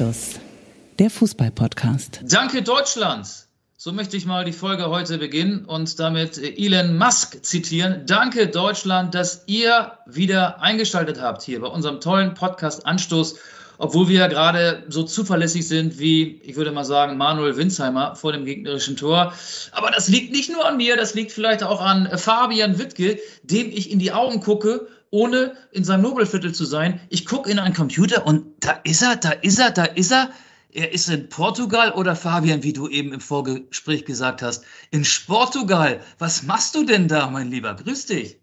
Anstoß, der Fußball-Podcast. Danke Deutschland! So möchte ich mal die Folge heute beginnen und damit Elon Musk zitieren. Danke Deutschland, dass ihr wieder eingeschaltet habt hier bei unserem tollen Podcast Anstoß, obwohl wir ja gerade so zuverlässig sind wie, ich würde mal sagen, Manuel Winsheimer vor dem gegnerischen Tor. Aber das liegt nicht nur an mir, das liegt vielleicht auch an Fabian Wittke, dem ich in die Augen gucke ohne in seinem Nobelviertel zu sein. Ich gucke in einen Computer und da ist er, da ist er, da ist er. Er ist in Portugal oder Fabian, wie du eben im Vorgespräch gesagt hast, in Portugal. Was machst du denn da, mein Lieber? Grüß dich.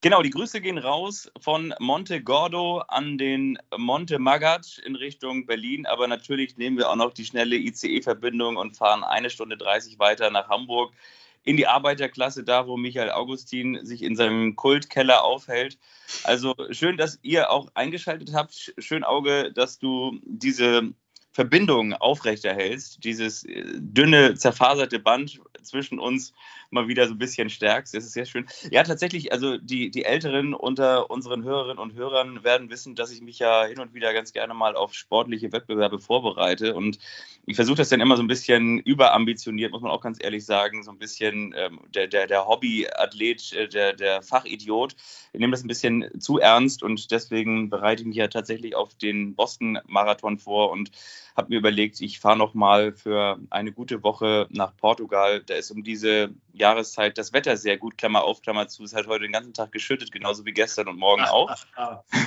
Genau, die Grüße gehen raus von Monte Gordo an den Monte Magat in Richtung Berlin. Aber natürlich nehmen wir auch noch die schnelle ICE-Verbindung und fahren eine Stunde 30 weiter nach Hamburg in die Arbeiterklasse, da wo Michael Augustin sich in seinem Kultkeller aufhält. Also schön, dass ihr auch eingeschaltet habt. Schön, Auge, dass du diese Verbindung aufrechterhältst, dieses äh, dünne, zerfaserte Band zwischen uns mal wieder so ein bisschen stärkst. Das ist sehr schön. Ja, tatsächlich, also die, die Älteren unter unseren Hörerinnen und Hörern werden wissen, dass ich mich ja hin und wieder ganz gerne mal auf sportliche Wettbewerbe vorbereite. Und ich versuche das dann immer so ein bisschen überambitioniert, muss man auch ganz ehrlich sagen, so ein bisschen ähm, der, der, der Hobbyathlet, äh, der, der Fachidiot. Ich nehme das ein bisschen zu ernst und deswegen bereite ich mich ja tatsächlich auf den Boston-Marathon vor und habe mir überlegt, ich fahre noch mal für eine gute Woche nach Portugal. Da ist um diese Jahreszeit das Wetter sehr gut, Klammer auf, Klammer zu. Es hat heute den ganzen Tag geschüttet, genauso wie gestern und morgen auch.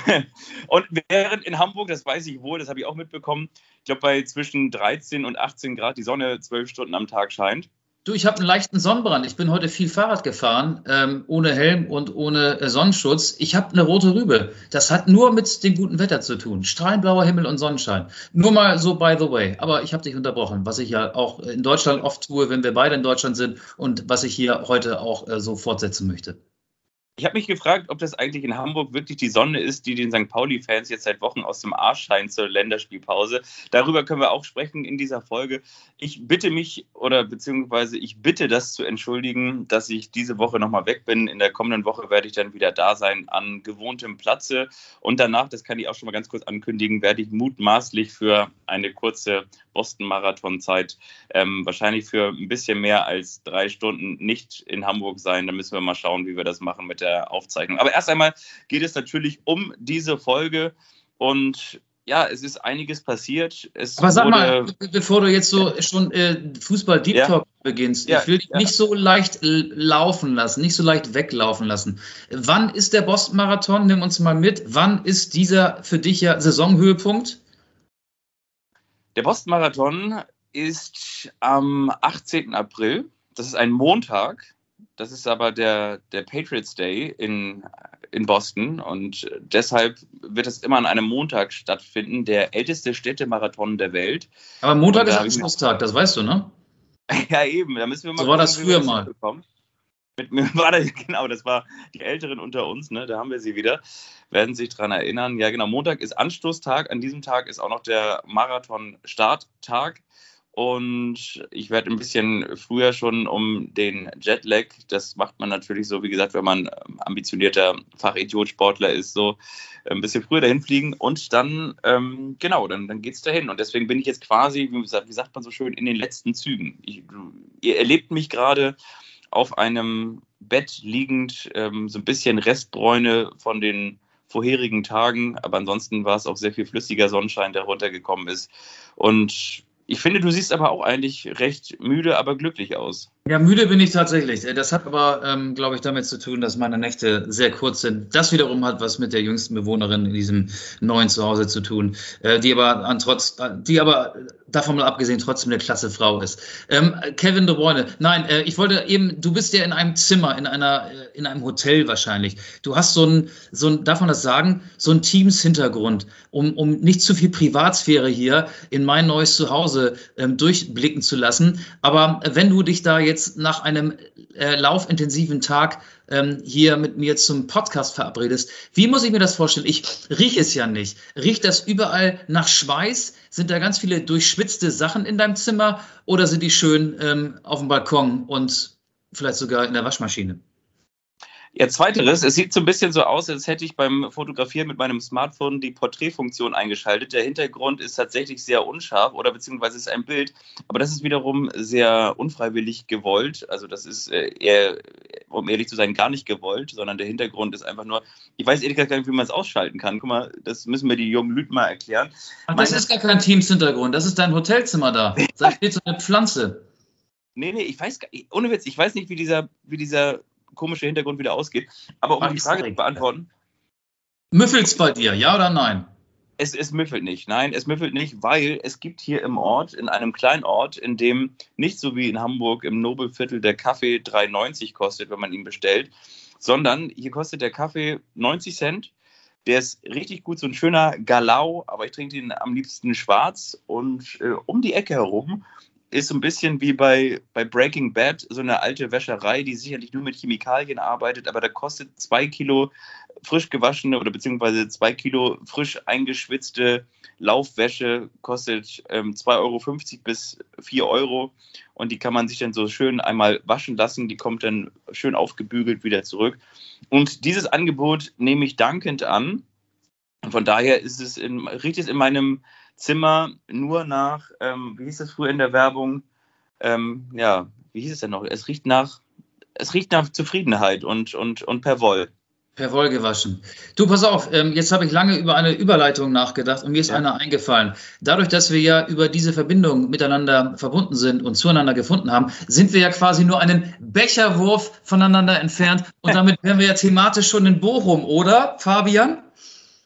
und während in Hamburg, das weiß ich wohl, das habe ich auch mitbekommen, ich glaube bei zwischen 13 und 18 Grad die Sonne zwölf Stunden am Tag scheint. Du, ich habe einen leichten Sonnenbrand. Ich bin heute viel Fahrrad gefahren, ähm, ohne Helm und ohne äh, Sonnenschutz. Ich habe eine rote Rübe. Das hat nur mit dem guten Wetter zu tun. Strahlenblauer Himmel und Sonnenschein. Nur mal so by the way. Aber ich habe dich unterbrochen, was ich ja auch in Deutschland oft tue, wenn wir beide in Deutschland sind und was ich hier heute auch äh, so fortsetzen möchte. Ich habe mich gefragt, ob das eigentlich in Hamburg wirklich die Sonne ist, die den St. Pauli-Fans jetzt seit Wochen aus dem Arsch scheint zur Länderspielpause. Darüber können wir auch sprechen in dieser Folge. Ich bitte mich oder beziehungsweise ich bitte das zu entschuldigen, dass ich diese Woche nochmal weg bin. In der kommenden Woche werde ich dann wieder da sein an gewohntem Platze. Und danach, das kann ich auch schon mal ganz kurz ankündigen, werde ich mutmaßlich für eine kurze Boston-Marathon-Zeit ähm, wahrscheinlich für ein bisschen mehr als drei Stunden nicht in Hamburg sein. Da müssen wir mal schauen, wie wir das machen mit der Aufzeichnung. Aber erst einmal geht es natürlich um diese Folge und ja, es ist einiges passiert. Es Aber sag mal, bevor du jetzt so schon äh, Fußball Deep ja. Talk beginnst, ja, ich will dich ja. nicht so leicht laufen lassen, nicht so leicht weglaufen lassen. Wann ist der Boston Marathon? Nimm uns mal mit. Wann ist dieser für dich ja Saisonhöhepunkt? Der Boston Marathon ist am 18. April. Das ist ein Montag. Das ist aber der, der Patriots Day in, in Boston und deshalb wird es immer an einem Montag stattfinden, der älteste Städtemarathon der Welt. Aber Montag ist Anschlusstag, das weißt du, ne? Ja, eben, da müssen wir mal. So war das früher mal. Bekommen. Mit mir war das, genau, das war die Älteren unter uns, ne? Da haben wir sie wieder werden sich daran erinnern. Ja, genau, Montag ist Anstoßtag. An diesem Tag ist auch noch der Marathon-Starttag. Und ich werde ein bisschen früher schon um den Jetlag, das macht man natürlich so, wie gesagt, wenn man ambitionierter Fachidiot-Sportler ist, so ein bisschen früher dahin fliegen und dann, ähm, genau, dann, dann geht es dahin. Und deswegen bin ich jetzt quasi, wie, gesagt, wie sagt man so schön, in den letzten Zügen. Ich, ihr erlebt mich gerade auf einem Bett liegend, ähm, so ein bisschen Restbräune von den vorherigen Tagen, aber ansonsten war es auch sehr viel flüssiger Sonnenschein, der runtergekommen ist. Und ich finde, du siehst aber auch eigentlich recht müde, aber glücklich aus. Ja, müde bin ich tatsächlich. Das hat aber, ähm, glaube ich, damit zu tun, dass meine Nächte sehr kurz sind. Das wiederum hat was mit der jüngsten Bewohnerin in diesem neuen Zuhause zu tun, äh, die aber an trotz, die aber davon mal abgesehen trotzdem eine klasse Frau ist. Ähm, Kevin de Bruyne, nein, äh, ich wollte eben, du bist ja in einem Zimmer, in einer, äh, in einem Hotel wahrscheinlich. Du hast so ein, so ein, darf man das sagen, so ein Teams-Hintergrund, um, um nicht zu viel Privatsphäre hier in mein neues Zuhause ähm, durchblicken zu lassen. Aber wenn du dich da jetzt jetzt nach einem äh, laufintensiven Tag ähm, hier mit mir zum Podcast verabredest. Wie muss ich mir das vorstellen? Ich rieche es ja nicht. Riecht das überall nach Schweiß? Sind da ganz viele durchschwitzte Sachen in deinem Zimmer oder sind die schön ähm, auf dem Balkon und vielleicht sogar in der Waschmaschine? Ja, zweiteres, es sieht so ein bisschen so aus, als hätte ich beim Fotografieren mit meinem Smartphone die Porträtfunktion eingeschaltet. Der Hintergrund ist tatsächlich sehr unscharf oder beziehungsweise ist ein Bild, aber das ist wiederum sehr unfreiwillig gewollt. Also das ist äh, eher, um ehrlich zu sein, gar nicht gewollt, sondern der Hintergrund ist einfach nur, ich weiß ehrlich gesagt gar nicht, wie man es ausschalten kann. Guck mal, das müssen wir die jungen Lüten mal erklären. Ach, das Meine, ist gar kein Teams-Hintergrund, das ist dein Hotelzimmer da. Da steht so eine Pflanze. Nee, nee, ich weiß gar nicht, ohne Witz, ich weiß nicht, wie dieser, wie dieser komische Hintergrund wieder ausgeht. Aber um Ach, die Frage zu beantworten. Müffelt's bei dir, ja oder nein? Es, es müffelt nicht. Nein, es müffelt nicht, weil es gibt hier im Ort, in einem kleinen Ort, in dem nicht so wie in Hamburg im Nobelviertel der Kaffee 3,90 kostet, wenn man ihn bestellt, sondern hier kostet der Kaffee 90 Cent. Der ist richtig gut, so ein schöner Galau, aber ich trinke ihn am liebsten schwarz. Und äh, um die Ecke herum ist so ein bisschen wie bei, bei Breaking Bad, so eine alte Wäscherei, die sicherlich nur mit Chemikalien arbeitet, aber da kostet zwei Kilo frisch gewaschene oder beziehungsweise zwei Kilo frisch eingeschwitzte Laufwäsche, kostet ähm, 2,50 Euro bis 4 Euro und die kann man sich dann so schön einmal waschen lassen, die kommt dann schön aufgebügelt wieder zurück. Und dieses Angebot nehme ich dankend an. Von daher ist es in, riecht es in meinem Zimmer nur nach, ähm, wie hieß das früher in der Werbung? Ähm, ja, wie hieß es denn noch? Es riecht nach, es riecht nach Zufriedenheit und, und, und per Woll. Per Woll gewaschen. Du, pass auf, ähm, jetzt habe ich lange über eine Überleitung nachgedacht und mir ist ja. einer eingefallen. Dadurch, dass wir ja über diese Verbindung miteinander verbunden sind und zueinander gefunden haben, sind wir ja quasi nur einen Becherwurf voneinander entfernt und damit wären wir ja thematisch schon in Bochum, oder, Fabian?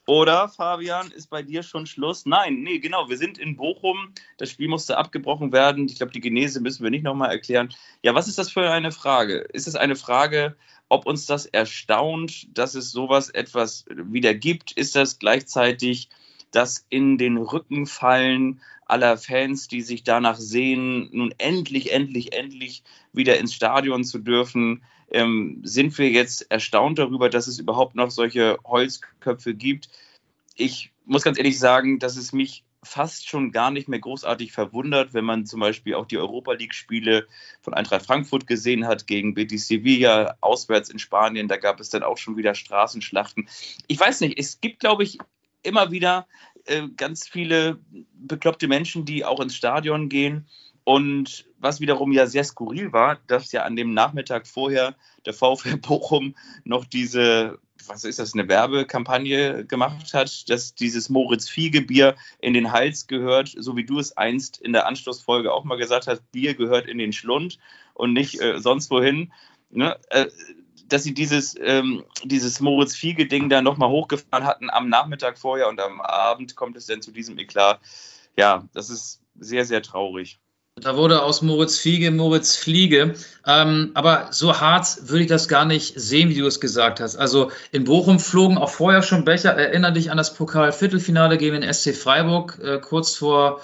Oder, Fabian, ist bei dir schon Schluss? Nein, nee, genau. Wir sind in Bochum. Das Spiel musste abgebrochen werden. Ich glaube, die Genese müssen wir nicht nochmal erklären. Ja, was ist das für eine Frage? Ist es eine Frage, ob uns das erstaunt, dass es sowas etwas wieder gibt? Ist das gleichzeitig das in den Rücken fallen aller Fans, die sich danach sehen, nun endlich, endlich, endlich wieder ins Stadion zu dürfen? Ähm, sind wir jetzt erstaunt darüber, dass es überhaupt noch solche Holzköpfe gibt. Ich muss ganz ehrlich sagen, dass es mich fast schon gar nicht mehr großartig verwundert, wenn man zum Beispiel auch die Europa League-Spiele von Eintracht Frankfurt gesehen hat gegen Betis Sevilla auswärts in Spanien. Da gab es dann auch schon wieder Straßenschlachten. Ich weiß nicht, es gibt, glaube ich, immer wieder äh, ganz viele bekloppte Menschen, die auch ins Stadion gehen und was wiederum ja sehr skurril war, dass ja an dem Nachmittag vorher der VfL Bochum noch diese, was ist das, eine Werbekampagne gemacht hat, dass dieses Moritz Fiegebier in den Hals gehört, so wie du es einst in der Anschlussfolge auch mal gesagt hast, Bier gehört in den Schlund und nicht äh, sonst wohin. Ne? Äh, dass sie dieses, ähm, dieses Moritz Fiege-Ding da nochmal hochgefahren hatten am Nachmittag vorher und am Abend kommt es dann zu diesem Eklat. Ja, das ist sehr, sehr traurig. Da wurde aus Moritz Fiege Moritz Fliege. Ähm, aber so hart würde ich das gar nicht sehen, wie du es gesagt hast. Also in Bochum flogen auch vorher schon Becher. Erinner dich an das Pokal-Viertelfinale gegen den SC Freiburg. Äh, kurz vor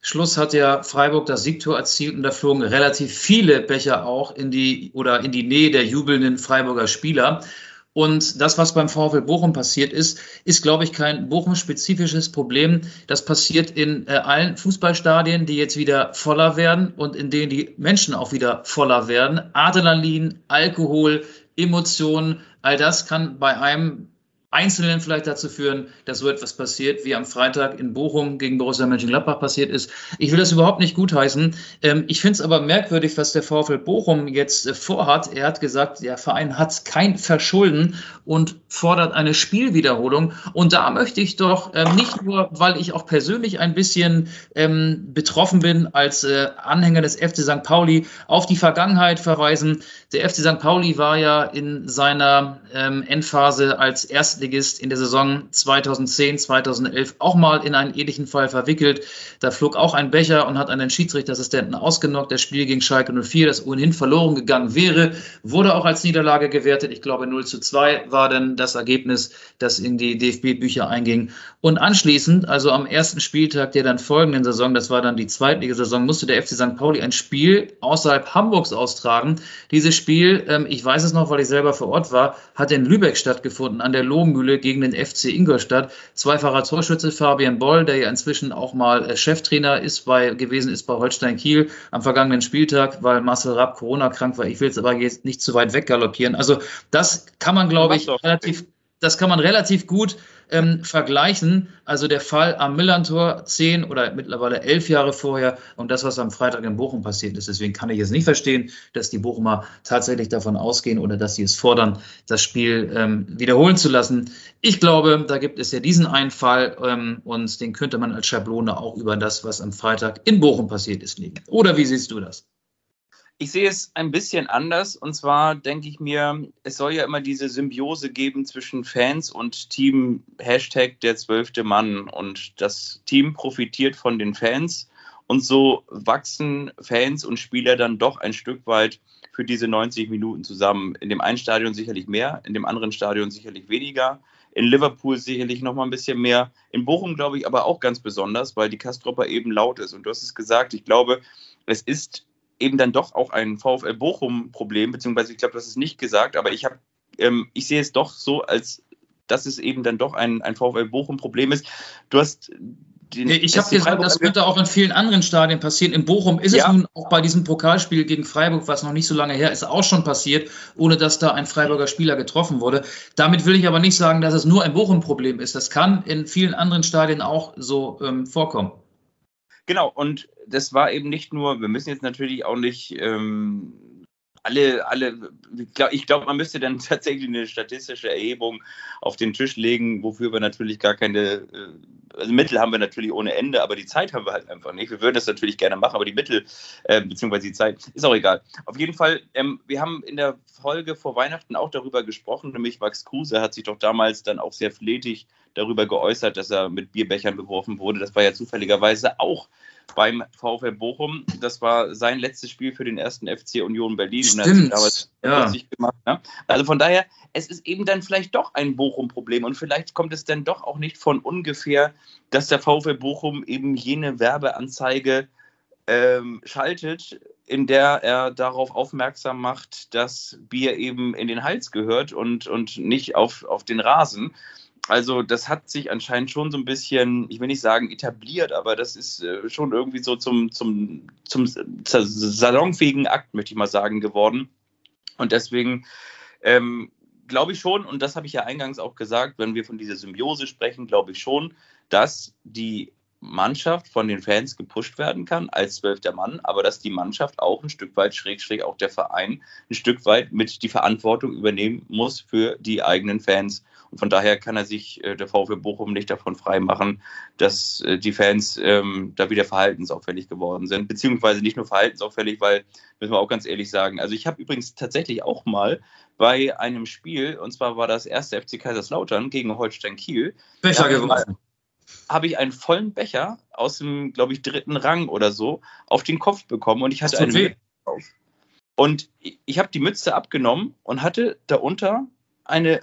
Schluss hat ja Freiburg das Siegtor erzielt und da flogen relativ viele Becher auch in die oder in die Nähe der jubelnden Freiburger Spieler. Und das, was beim VfL Bochum passiert ist, ist, glaube ich, kein Bochum-spezifisches Problem. Das passiert in äh, allen Fußballstadien, die jetzt wieder voller werden und in denen die Menschen auch wieder voller werden. Adrenalin, Alkohol, Emotionen, all das kann bei einem Einzelnen vielleicht dazu führen, dass so etwas passiert, wie am Freitag in Bochum gegen Borussia Mönchengladbach passiert ist. Ich will das überhaupt nicht gutheißen. Ähm, ich finde es aber merkwürdig, was der VfL Bochum jetzt äh, vorhat. Er hat gesagt, der Verein hat kein Verschulden und fordert eine Spielwiederholung. Und da möchte ich doch ähm, nicht nur, weil ich auch persönlich ein bisschen ähm, betroffen bin als äh, Anhänger des FC St. Pauli, auf die Vergangenheit verweisen. Der FC St. Pauli war ja in seiner Endphase als erst Erstligist in der Saison 2010, 2011 auch mal in einen ähnlichen Fall verwickelt. Da flog auch ein Becher und hat einen Schiedsrichterassistenten ausgenockt. Das Spiel gegen Schalke 04, das ohnehin verloren gegangen wäre, wurde auch als Niederlage gewertet. Ich glaube 0 zu 2 war dann das Ergebnis, das in die DFB-Bücher einging. Und anschließend, also am ersten Spieltag der dann folgenden Saison, das war dann die Zweitligasaison, musste der FC St. Pauli ein Spiel außerhalb Hamburgs austragen. Dieses Spiel, ähm, ich weiß es noch, weil ich selber vor Ort war, hat in Lübeck stattgefunden, an der Augenhöhle gegen den FC Ingolstadt. Zweifacher Torschütze Fabian Boll, der ja inzwischen auch mal äh, Cheftrainer ist bei, gewesen ist bei Holstein Kiel am vergangenen Spieltag, weil Marcel Rapp Corona krank war. Ich will jetzt aber jetzt nicht zu weit weggaloppieren. Also das kann man, glaube ich, relativ, das kann man relativ gut ähm, vergleichen. Also der Fall am Millantor zehn oder mittlerweile elf Jahre vorher und das, was am Freitag in Bochum passiert ist. Deswegen kann ich es nicht verstehen, dass die Bochumer tatsächlich davon ausgehen oder dass sie es fordern, das Spiel ähm, wiederholen zu lassen. Ich glaube, da gibt es ja diesen einen Fall ähm, und den könnte man als Schablone auch über das, was am Freitag in Bochum passiert ist, legen. Oder wie siehst du das? Ich sehe es ein bisschen anders. Und zwar denke ich mir, es soll ja immer diese Symbiose geben zwischen Fans und Team. Hashtag der zwölfte Mann. Und das Team profitiert von den Fans. Und so wachsen Fans und Spieler dann doch ein Stück weit für diese 90 Minuten zusammen. In dem einen Stadion sicherlich mehr, in dem anderen Stadion sicherlich weniger. In Liverpool sicherlich noch mal ein bisschen mehr. In Bochum glaube ich aber auch ganz besonders, weil die Kastropper eben laut ist. Und du hast es gesagt, ich glaube, es ist eben dann doch auch ein VfL Bochum-Problem, beziehungsweise ich glaube, das ist nicht gesagt, aber ich habe, ähm, ich sehe es doch so, als dass es eben dann doch ein, ein VfL Bochum-Problem ist. Du hast den, ich habe gesagt, das könnte auch in vielen anderen Stadien passieren. In Bochum ist ja. es nun auch bei diesem Pokalspiel gegen Freiburg, was noch nicht so lange her ist, auch schon passiert, ohne dass da ein Freiburger Spieler getroffen wurde. Damit will ich aber nicht sagen, dass es nur ein Bochum-Problem ist. Das kann in vielen anderen Stadien auch so ähm, vorkommen. Genau, und das war eben nicht nur, wir müssen jetzt natürlich auch nicht ähm, alle, alle, ich glaube, man müsste dann tatsächlich eine statistische Erhebung auf den Tisch legen, wofür wir natürlich gar keine, äh, also Mittel haben wir natürlich ohne Ende, aber die Zeit haben wir halt einfach nicht. Wir würden das natürlich gerne machen, aber die Mittel, äh, beziehungsweise die Zeit, ist auch egal. Auf jeden Fall, ähm, wir haben in der Folge vor Weihnachten auch darüber gesprochen, nämlich Max Kruse hat sich doch damals dann auch sehr flätig darüber geäußert, dass er mit Bierbechern beworfen wurde. Das war ja zufälligerweise auch beim VfL Bochum. Das war sein letztes Spiel für den ersten FC Union Berlin. Stimmt. Und er hat sich damals ja. gemacht. Ne? Also von daher, es ist eben dann vielleicht doch ein Bochum-Problem und vielleicht kommt es dann doch auch nicht von ungefähr, dass der VfL Bochum eben jene Werbeanzeige ähm, schaltet, in der er darauf aufmerksam macht, dass Bier eben in den Hals gehört und, und nicht auf, auf den Rasen. Also das hat sich anscheinend schon so ein bisschen, ich will nicht sagen etabliert, aber das ist äh, schon irgendwie so zum, zum, zum salonfähigen Akt, möchte ich mal sagen, geworden. Und deswegen ähm, glaube ich schon, und das habe ich ja eingangs auch gesagt, wenn wir von dieser Symbiose sprechen, glaube ich schon, dass die Mannschaft von den Fans gepusht werden kann als zwölfter Mann, aber dass die Mannschaft auch ein Stück weit, schräg, schräg auch der Verein, ein Stück weit mit die Verantwortung übernehmen muss für die eigenen Fans. Und von daher kann er sich äh, der VfB Bochum nicht davon freimachen, dass äh, die Fans ähm, da wieder verhaltensauffällig geworden sind. Beziehungsweise nicht nur verhaltensauffällig, weil, müssen wir auch ganz ehrlich sagen, also ich habe übrigens tatsächlich auch mal bei einem Spiel, und zwar war das erste FC Kaiserslautern gegen Holstein Kiel. Becher geworfen habe ich einen vollen Becher aus dem, glaube ich, dritten Rang oder so auf den Kopf bekommen und ich hatte eine Mütze auf. Und ich habe die Mütze abgenommen und hatte darunter eine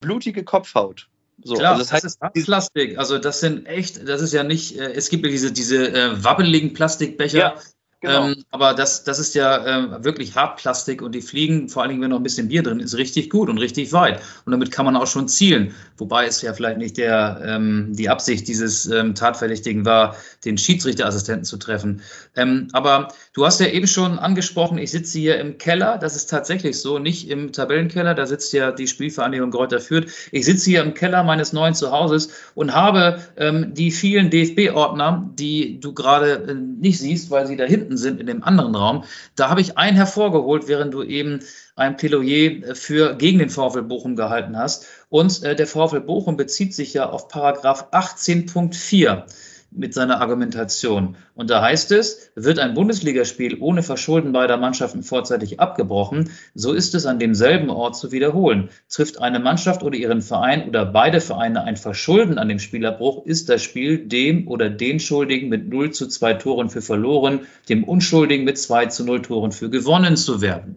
blutige Kopfhaut. So, Klar, also das, heißt, das ist Plastik. Also das sind echt, das ist ja nicht, äh, es gibt ja diese, diese äh, wabbeligen Plastikbecher, ja. Genau. Ähm, aber das, das ist ja äh, wirklich Hartplastik und die fliegen, vor allen Dingen, wenn noch ein bisschen Bier drin ist, richtig gut und richtig weit. Und damit kann man auch schon zielen. Wobei es ja vielleicht nicht der, ähm, die Absicht dieses ähm, Tatverdächtigen war, den Schiedsrichterassistenten zu treffen. Ähm, aber du hast ja eben schon angesprochen, ich sitze hier im Keller. Das ist tatsächlich so, nicht im Tabellenkeller. Da sitzt ja die Spielvereinigung Greuther Fürth. Ich sitze hier im Keller meines neuen Zuhauses und habe ähm, die vielen DFB-Ordner, die du gerade äh, nicht siehst, weil sie da hinten hinten sind in dem anderen Raum. Da habe ich einen hervorgeholt, während du eben ein Plädoyer für gegen den VfL Bochum gehalten hast. Und äh, der VfL Bochum bezieht sich ja auf Paragraph 18.4 mit seiner Argumentation. Und da heißt es, wird ein Bundesligaspiel ohne Verschulden beider Mannschaften vorzeitig abgebrochen, so ist es an demselben Ort zu wiederholen. Trifft eine Mannschaft oder ihren Verein oder beide Vereine ein Verschulden an dem Spielabbruch, ist das Spiel dem oder den Schuldigen mit 0 zu 2 Toren für verloren, dem Unschuldigen mit 2 zu 0 Toren für gewonnen zu werden.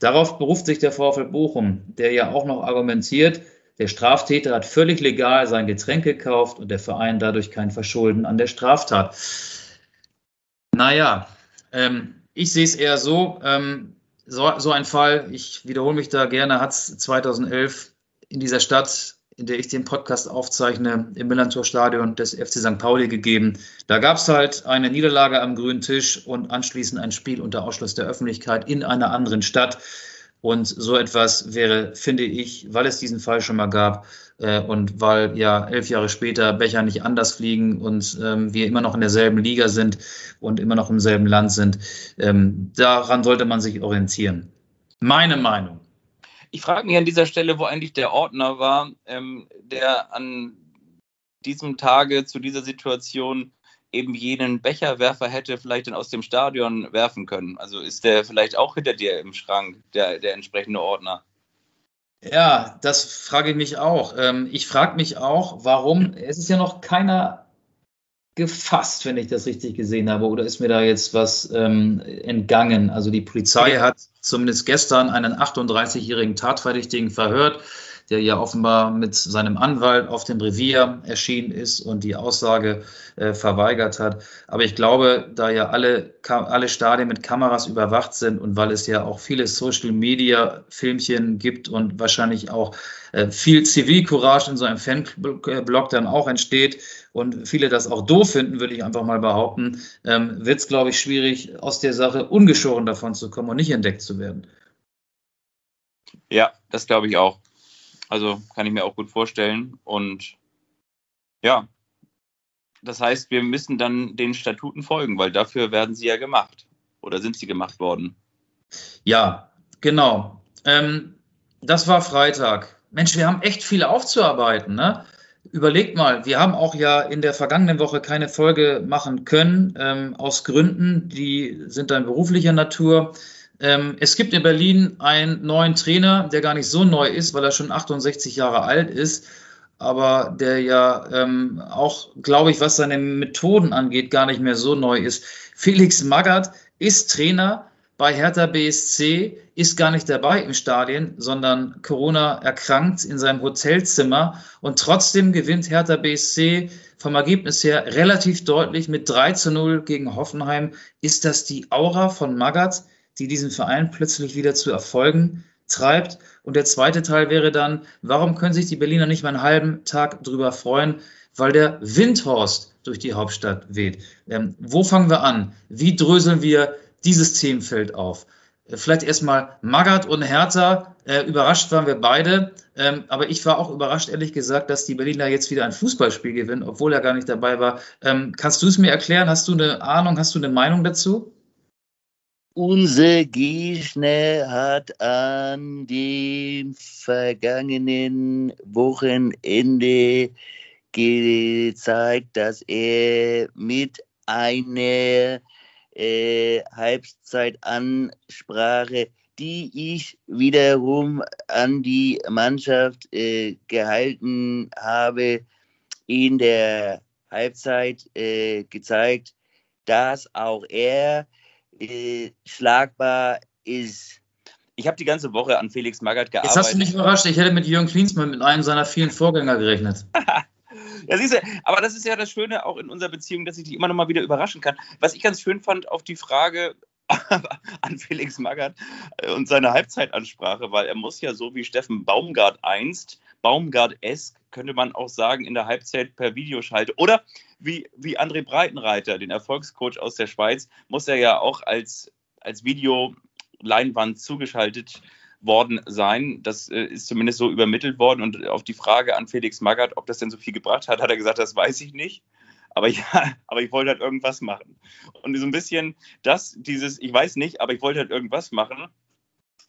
Darauf beruft sich der VfL Bochum, der ja auch noch argumentiert, der Straftäter hat völlig legal sein Getränk gekauft und der Verein dadurch kein Verschulden an der Straftat. Naja, ähm, ich sehe es eher so, ähm, so, so ein Fall, ich wiederhole mich da gerne, hat es 2011 in dieser Stadt in der ich den Podcast aufzeichne, im Millantor-Stadion des FC St. Pauli gegeben. Da gab es halt eine Niederlage am grünen Tisch und anschließend ein Spiel unter Ausschluss der Öffentlichkeit in einer anderen Stadt. Und so etwas wäre, finde ich, weil es diesen Fall schon mal gab äh, und weil ja elf Jahre später Becher nicht anders fliegen und ähm, wir immer noch in derselben Liga sind und immer noch im selben Land sind, ähm, daran sollte man sich orientieren. Meine Meinung. Ich frage mich an dieser Stelle, wo eigentlich der Ordner war, ähm, der an diesem Tage zu dieser Situation eben jenen Becherwerfer hätte vielleicht dann aus dem Stadion werfen können. Also ist der vielleicht auch hinter dir im Schrank, der, der entsprechende Ordner? Ja, das frage ich mich auch. Ähm, ich frage mich auch, warum, es ist ja noch keiner gefasst, wenn ich das richtig gesehen habe, oder ist mir da jetzt was ähm, entgangen? Also die Polizei hat zumindest gestern einen 38-jährigen Tatverdächtigen verhört der ja offenbar mit seinem Anwalt auf dem Revier erschienen ist und die Aussage äh, verweigert hat. Aber ich glaube, da ja alle, alle Stadien mit Kameras überwacht sind und weil es ja auch viele Social-Media-Filmchen gibt und wahrscheinlich auch äh, viel Zivilcourage in so einem Fanblog dann auch entsteht und viele das auch doof finden, würde ich einfach mal behaupten, ähm, wird es, glaube ich, schwierig, aus der Sache ungeschoren davon zu kommen und nicht entdeckt zu werden. Ja, das glaube ich auch. Also kann ich mir auch gut vorstellen. Und ja, das heißt, wir müssen dann den Statuten folgen, weil dafür werden sie ja gemacht. Oder sind sie gemacht worden? Ja, genau. Ähm, das war Freitag. Mensch, wir haben echt viel aufzuarbeiten. Ne? Überlegt mal, wir haben auch ja in der vergangenen Woche keine Folge machen können, ähm, aus Gründen, die sind dann beruflicher Natur. Ähm, es gibt in Berlin einen neuen Trainer, der gar nicht so neu ist, weil er schon 68 Jahre alt ist, aber der ja ähm, auch, glaube ich, was seine Methoden angeht, gar nicht mehr so neu ist. Felix Magath ist Trainer bei Hertha BSC, ist gar nicht dabei im Stadion, sondern Corona erkrankt in seinem Hotelzimmer und trotzdem gewinnt Hertha BSC vom Ergebnis her relativ deutlich mit 3 zu 0 gegen Hoffenheim. Ist das die Aura von Magath? Die diesen Verein plötzlich wieder zu Erfolgen treibt. Und der zweite Teil wäre dann, warum können sich die Berliner nicht mal einen halben Tag drüber freuen, weil der Windhorst durch die Hauptstadt weht. Ähm, wo fangen wir an? Wie dröseln wir dieses Themenfeld auf? Äh, vielleicht erstmal Magath und Hertha. Äh, überrascht waren wir beide. Ähm, aber ich war auch überrascht, ehrlich gesagt, dass die Berliner jetzt wieder ein Fußballspiel gewinnen, obwohl er gar nicht dabei war. Ähm, kannst du es mir erklären? Hast du eine Ahnung? Hast du eine Meinung dazu? Unser Gegner hat an dem vergangenen Wochenende gezeigt, dass er mit einer äh, Halbzeitansprache, die ich wiederum an die Mannschaft äh, gehalten habe, in der Halbzeit äh, gezeigt, dass auch er äh, schlagbar ist. Ich habe die ganze Woche an Felix Magath gearbeitet. Jetzt hast du mich überrascht. Ich hätte mit Jürgen Klinsmann, mit einem seiner vielen Vorgänger gerechnet. ja, siehst du, aber das ist ja das Schöne auch in unserer Beziehung, dass ich dich immer noch mal wieder überraschen kann. Was ich ganz schön fand auf die Frage an Felix Magath äh, und seine Halbzeitansprache, weil er muss ja so wie Steffen Baumgart einst, Baumgart-esk, könnte man auch sagen, in der Halbzeit per Videoschalte. Oder wie, wie André Breitenreiter, den Erfolgscoach aus der Schweiz, muss er ja auch als, als Videoleinwand zugeschaltet worden sein. Das äh, ist zumindest so übermittelt worden. Und auf die Frage an Felix Magath, ob das denn so viel gebracht hat, hat er gesagt, das weiß ich nicht. Aber ja, aber ich wollte halt irgendwas machen. Und so ein bisschen das, dieses, ich weiß nicht, aber ich wollte halt irgendwas machen,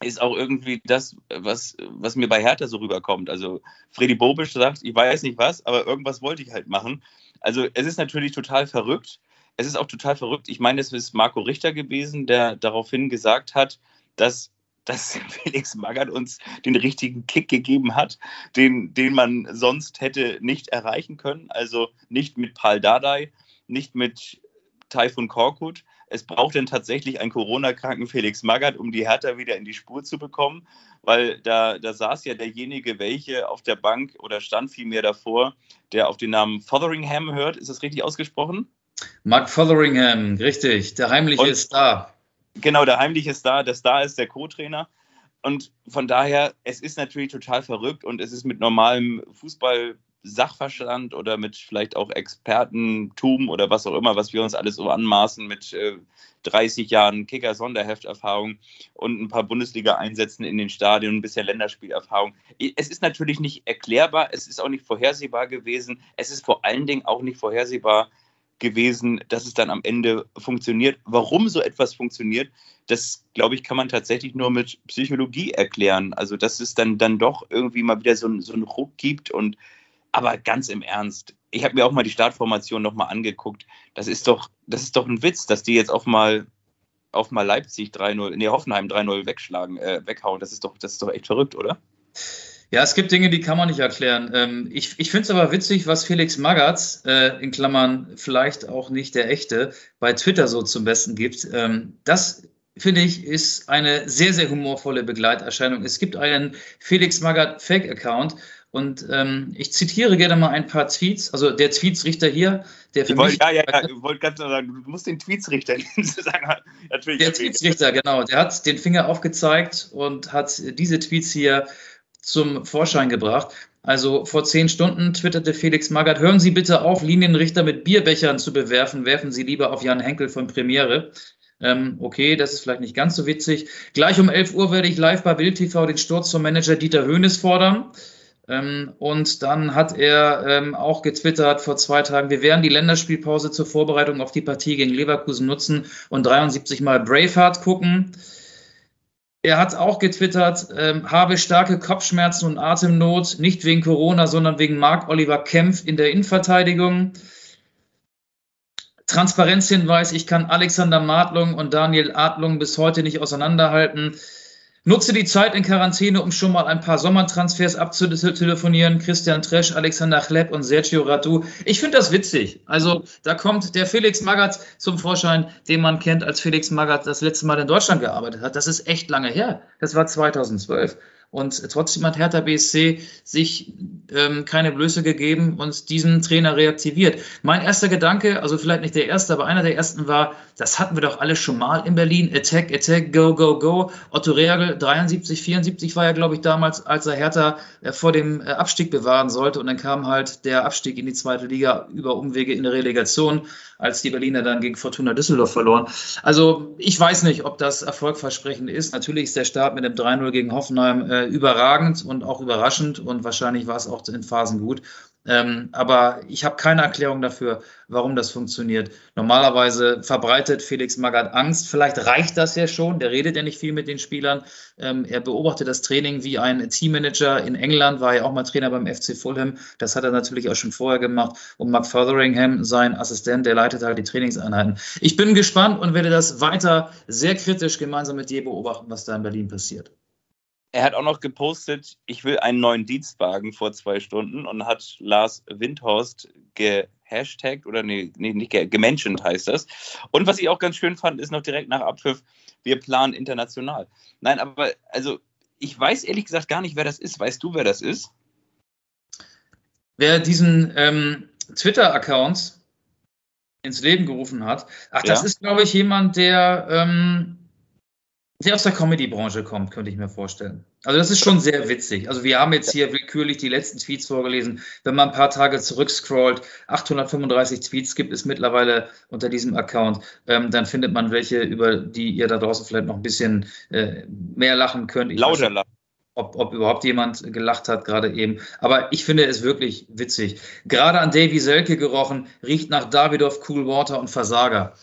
ist auch irgendwie das, was, was mir bei Hertha so rüberkommt. Also Freddy Bobisch sagt, ich weiß nicht was, aber irgendwas wollte ich halt machen. Also es ist natürlich total verrückt. Es ist auch total verrückt. Ich meine, es ist Marco Richter gewesen, der daraufhin gesagt hat, dass, dass Felix Magath uns den richtigen Kick gegeben hat, den, den man sonst hätte nicht erreichen können. Also nicht mit Paul Dardai, nicht mit Taifun Korkut, es braucht denn tatsächlich einen Corona-kranken Felix Magath, um die Hertha wieder in die Spur zu bekommen, weil da, da saß ja derjenige, welche auf der Bank oder stand vielmehr davor, der auf den Namen Fotheringham hört. Ist das richtig ausgesprochen? Mark Fotheringham, richtig. Der heimliche Und, Star. Genau, der heimliche Star. Der Star ist der Co-Trainer. und von daher, es ist natürlich total verrückt und es ist mit normalem Fußball Sachverstand oder mit vielleicht auch Expertentum oder was auch immer, was wir uns alles so anmaßen mit äh, 30 Jahren Kicker-Sonderhefterfahrung und ein paar Bundesliga-Einsätzen in den Stadien, ein bisschen Länderspielerfahrung. Es ist natürlich nicht erklärbar, es ist auch nicht vorhersehbar gewesen, es ist vor allen Dingen auch nicht vorhersehbar gewesen, dass es dann am Ende funktioniert. Warum so etwas funktioniert, das glaube ich, kann man tatsächlich nur mit Psychologie erklären. Also, dass es dann, dann doch irgendwie mal wieder so, so einen Ruck gibt und aber ganz im Ernst, ich habe mir auch mal die Startformation nochmal angeguckt. Das ist doch, das ist doch ein Witz, dass die jetzt auf mal, auf mal Leipzig 3-0, nee, Hoffenheim 3-0 wegschlagen, äh, weghauen. Das ist doch, das ist doch echt verrückt, oder? Ja, es gibt Dinge, die kann man nicht erklären. Ähm, ich ich finde es aber witzig, was Felix Magath, äh, in Klammern vielleicht auch nicht der echte, bei Twitter so zum Besten gibt. Ähm, das finde ich, ist eine sehr, sehr humorvolle Begleiterscheinung. Es gibt einen Felix Magath Fake-Account und ähm, ich zitiere gerne mal ein paar Tweets. Also der Tweetsrichter hier, der für wollt, mich. Ja, ja, ja, ich wollte ganz sagen, du musst den Tweetsrichter sagen. Natürlich der Tweetsrichter, genau. Der hat den Finger aufgezeigt und hat diese Tweets hier zum Vorschein gebracht. Also vor zehn Stunden twitterte Felix Magath, hören Sie bitte auf, Linienrichter mit Bierbechern zu bewerfen, werfen Sie lieber auf Jan Henkel von Premiere. Ähm, okay, das ist vielleicht nicht ganz so witzig. Gleich um 11 Uhr werde ich live bei Bild TV den Sturz vom Manager Dieter Höhnes fordern. Ähm, und dann hat er ähm, auch getwittert vor zwei Tagen, wir werden die Länderspielpause zur Vorbereitung auf die Partie gegen Leverkusen nutzen und 73 Mal Braveheart gucken. Er hat auch getwittert, ähm, habe starke Kopfschmerzen und Atemnot, nicht wegen Corona, sondern wegen Marc-Oliver Kempf in der Innenverteidigung. Transparenzhinweis, ich kann Alexander Martlung und Daniel Adlung bis heute nicht auseinanderhalten. Nutze die Zeit in Quarantäne, um schon mal ein paar Sommertransfers abzutelefonieren. Christian Tresch, Alexander Chlepp und Sergio Ratu. Ich finde das witzig. Also da kommt der Felix Magath zum Vorschein, den man kennt, als Felix Magath das letzte Mal in Deutschland gearbeitet hat. Das ist echt lange her. Das war 2012. Und trotzdem hat Hertha BSC sich ähm, keine Blöße gegeben und diesen Trainer reaktiviert. Mein erster Gedanke, also vielleicht nicht der erste, aber einer der ersten war, das hatten wir doch alle schon mal in Berlin. Attack, Attack, Go, Go, Go. Otto Reagel, 73, 74 war ja, glaube ich, damals, als er Hertha äh, vor dem äh, Abstieg bewahren sollte. Und dann kam halt der Abstieg in die zweite Liga über Umwege in der Relegation als die Berliner dann gegen Fortuna Düsseldorf verloren. Also ich weiß nicht, ob das erfolgversprechend ist. Natürlich ist der Start mit dem 3-0 gegen Hoffenheim äh, überragend und auch überraschend und wahrscheinlich war es auch in Phasen gut. Ähm, aber ich habe keine Erklärung dafür, warum das funktioniert. Normalerweise verbreitet Felix Magath Angst. Vielleicht reicht das ja schon. Der redet ja nicht viel mit den Spielern. Ähm, er beobachtet das Training wie ein Teammanager in England, war ja auch mal Trainer beim FC Fulham. Das hat er natürlich auch schon vorher gemacht. Und Mark Fotheringham, sein Assistent, der leitet halt die Trainingseinheiten. Ich bin gespannt und werde das weiter sehr kritisch gemeinsam mit dir beobachten, was da in Berlin passiert. Er hat auch noch gepostet, ich will einen neuen Dienstwagen vor zwei Stunden und hat Lars Windhorst gehashtagt oder nee, nee nicht gementioned heißt das. Und was ich auch ganz schön fand, ist noch direkt nach Abpfiff, wir planen international. Nein, aber also ich weiß ehrlich gesagt gar nicht, wer das ist. Weißt du, wer das ist? Wer diesen ähm, Twitter-Account ins Leben gerufen hat. Ach, das ja. ist, glaube ich, jemand, der ähm, der aus der Comedy-Branche kommt, könnte ich mir vorstellen. Also das ist schon sehr witzig. Also wir haben jetzt hier willkürlich die letzten Tweets vorgelesen. Wenn man ein paar Tage zurückscrollt, 835 Tweets gibt es mittlerweile unter diesem Account, ähm, dann findet man welche, über die ihr da draußen vielleicht noch ein bisschen äh, mehr lachen könnt. Ich Lauter lachen. Ob, ob überhaupt jemand gelacht hat gerade eben. Aber ich finde es wirklich witzig. Gerade an Davy Selke gerochen, riecht nach Davidoff, Cool Water und Versager.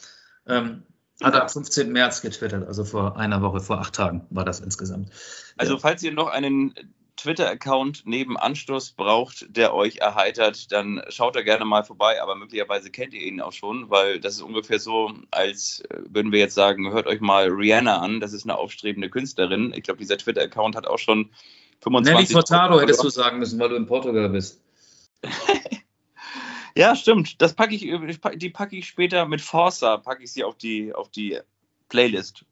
Ähm, hat er am 15. März getwittert, also vor einer Woche, vor acht Tagen war das insgesamt. Also, falls ihr noch einen Twitter-Account neben Anstoß braucht, der euch erheitert, dann schaut da gerne mal vorbei, aber möglicherweise kennt ihr ihn auch schon, weil das ist ungefähr so, als äh, würden wir jetzt sagen, hört euch mal Rihanna an, das ist eine aufstrebende Künstlerin. Ich glaube, dieser Twitter-Account hat auch schon 25... Nelly Furtado hättest du sagen müssen, weil du in Portugal bist. Ja, stimmt. Das packe ich, die packe ich später mit Forza, packe ich sie auf die, auf die Playlist.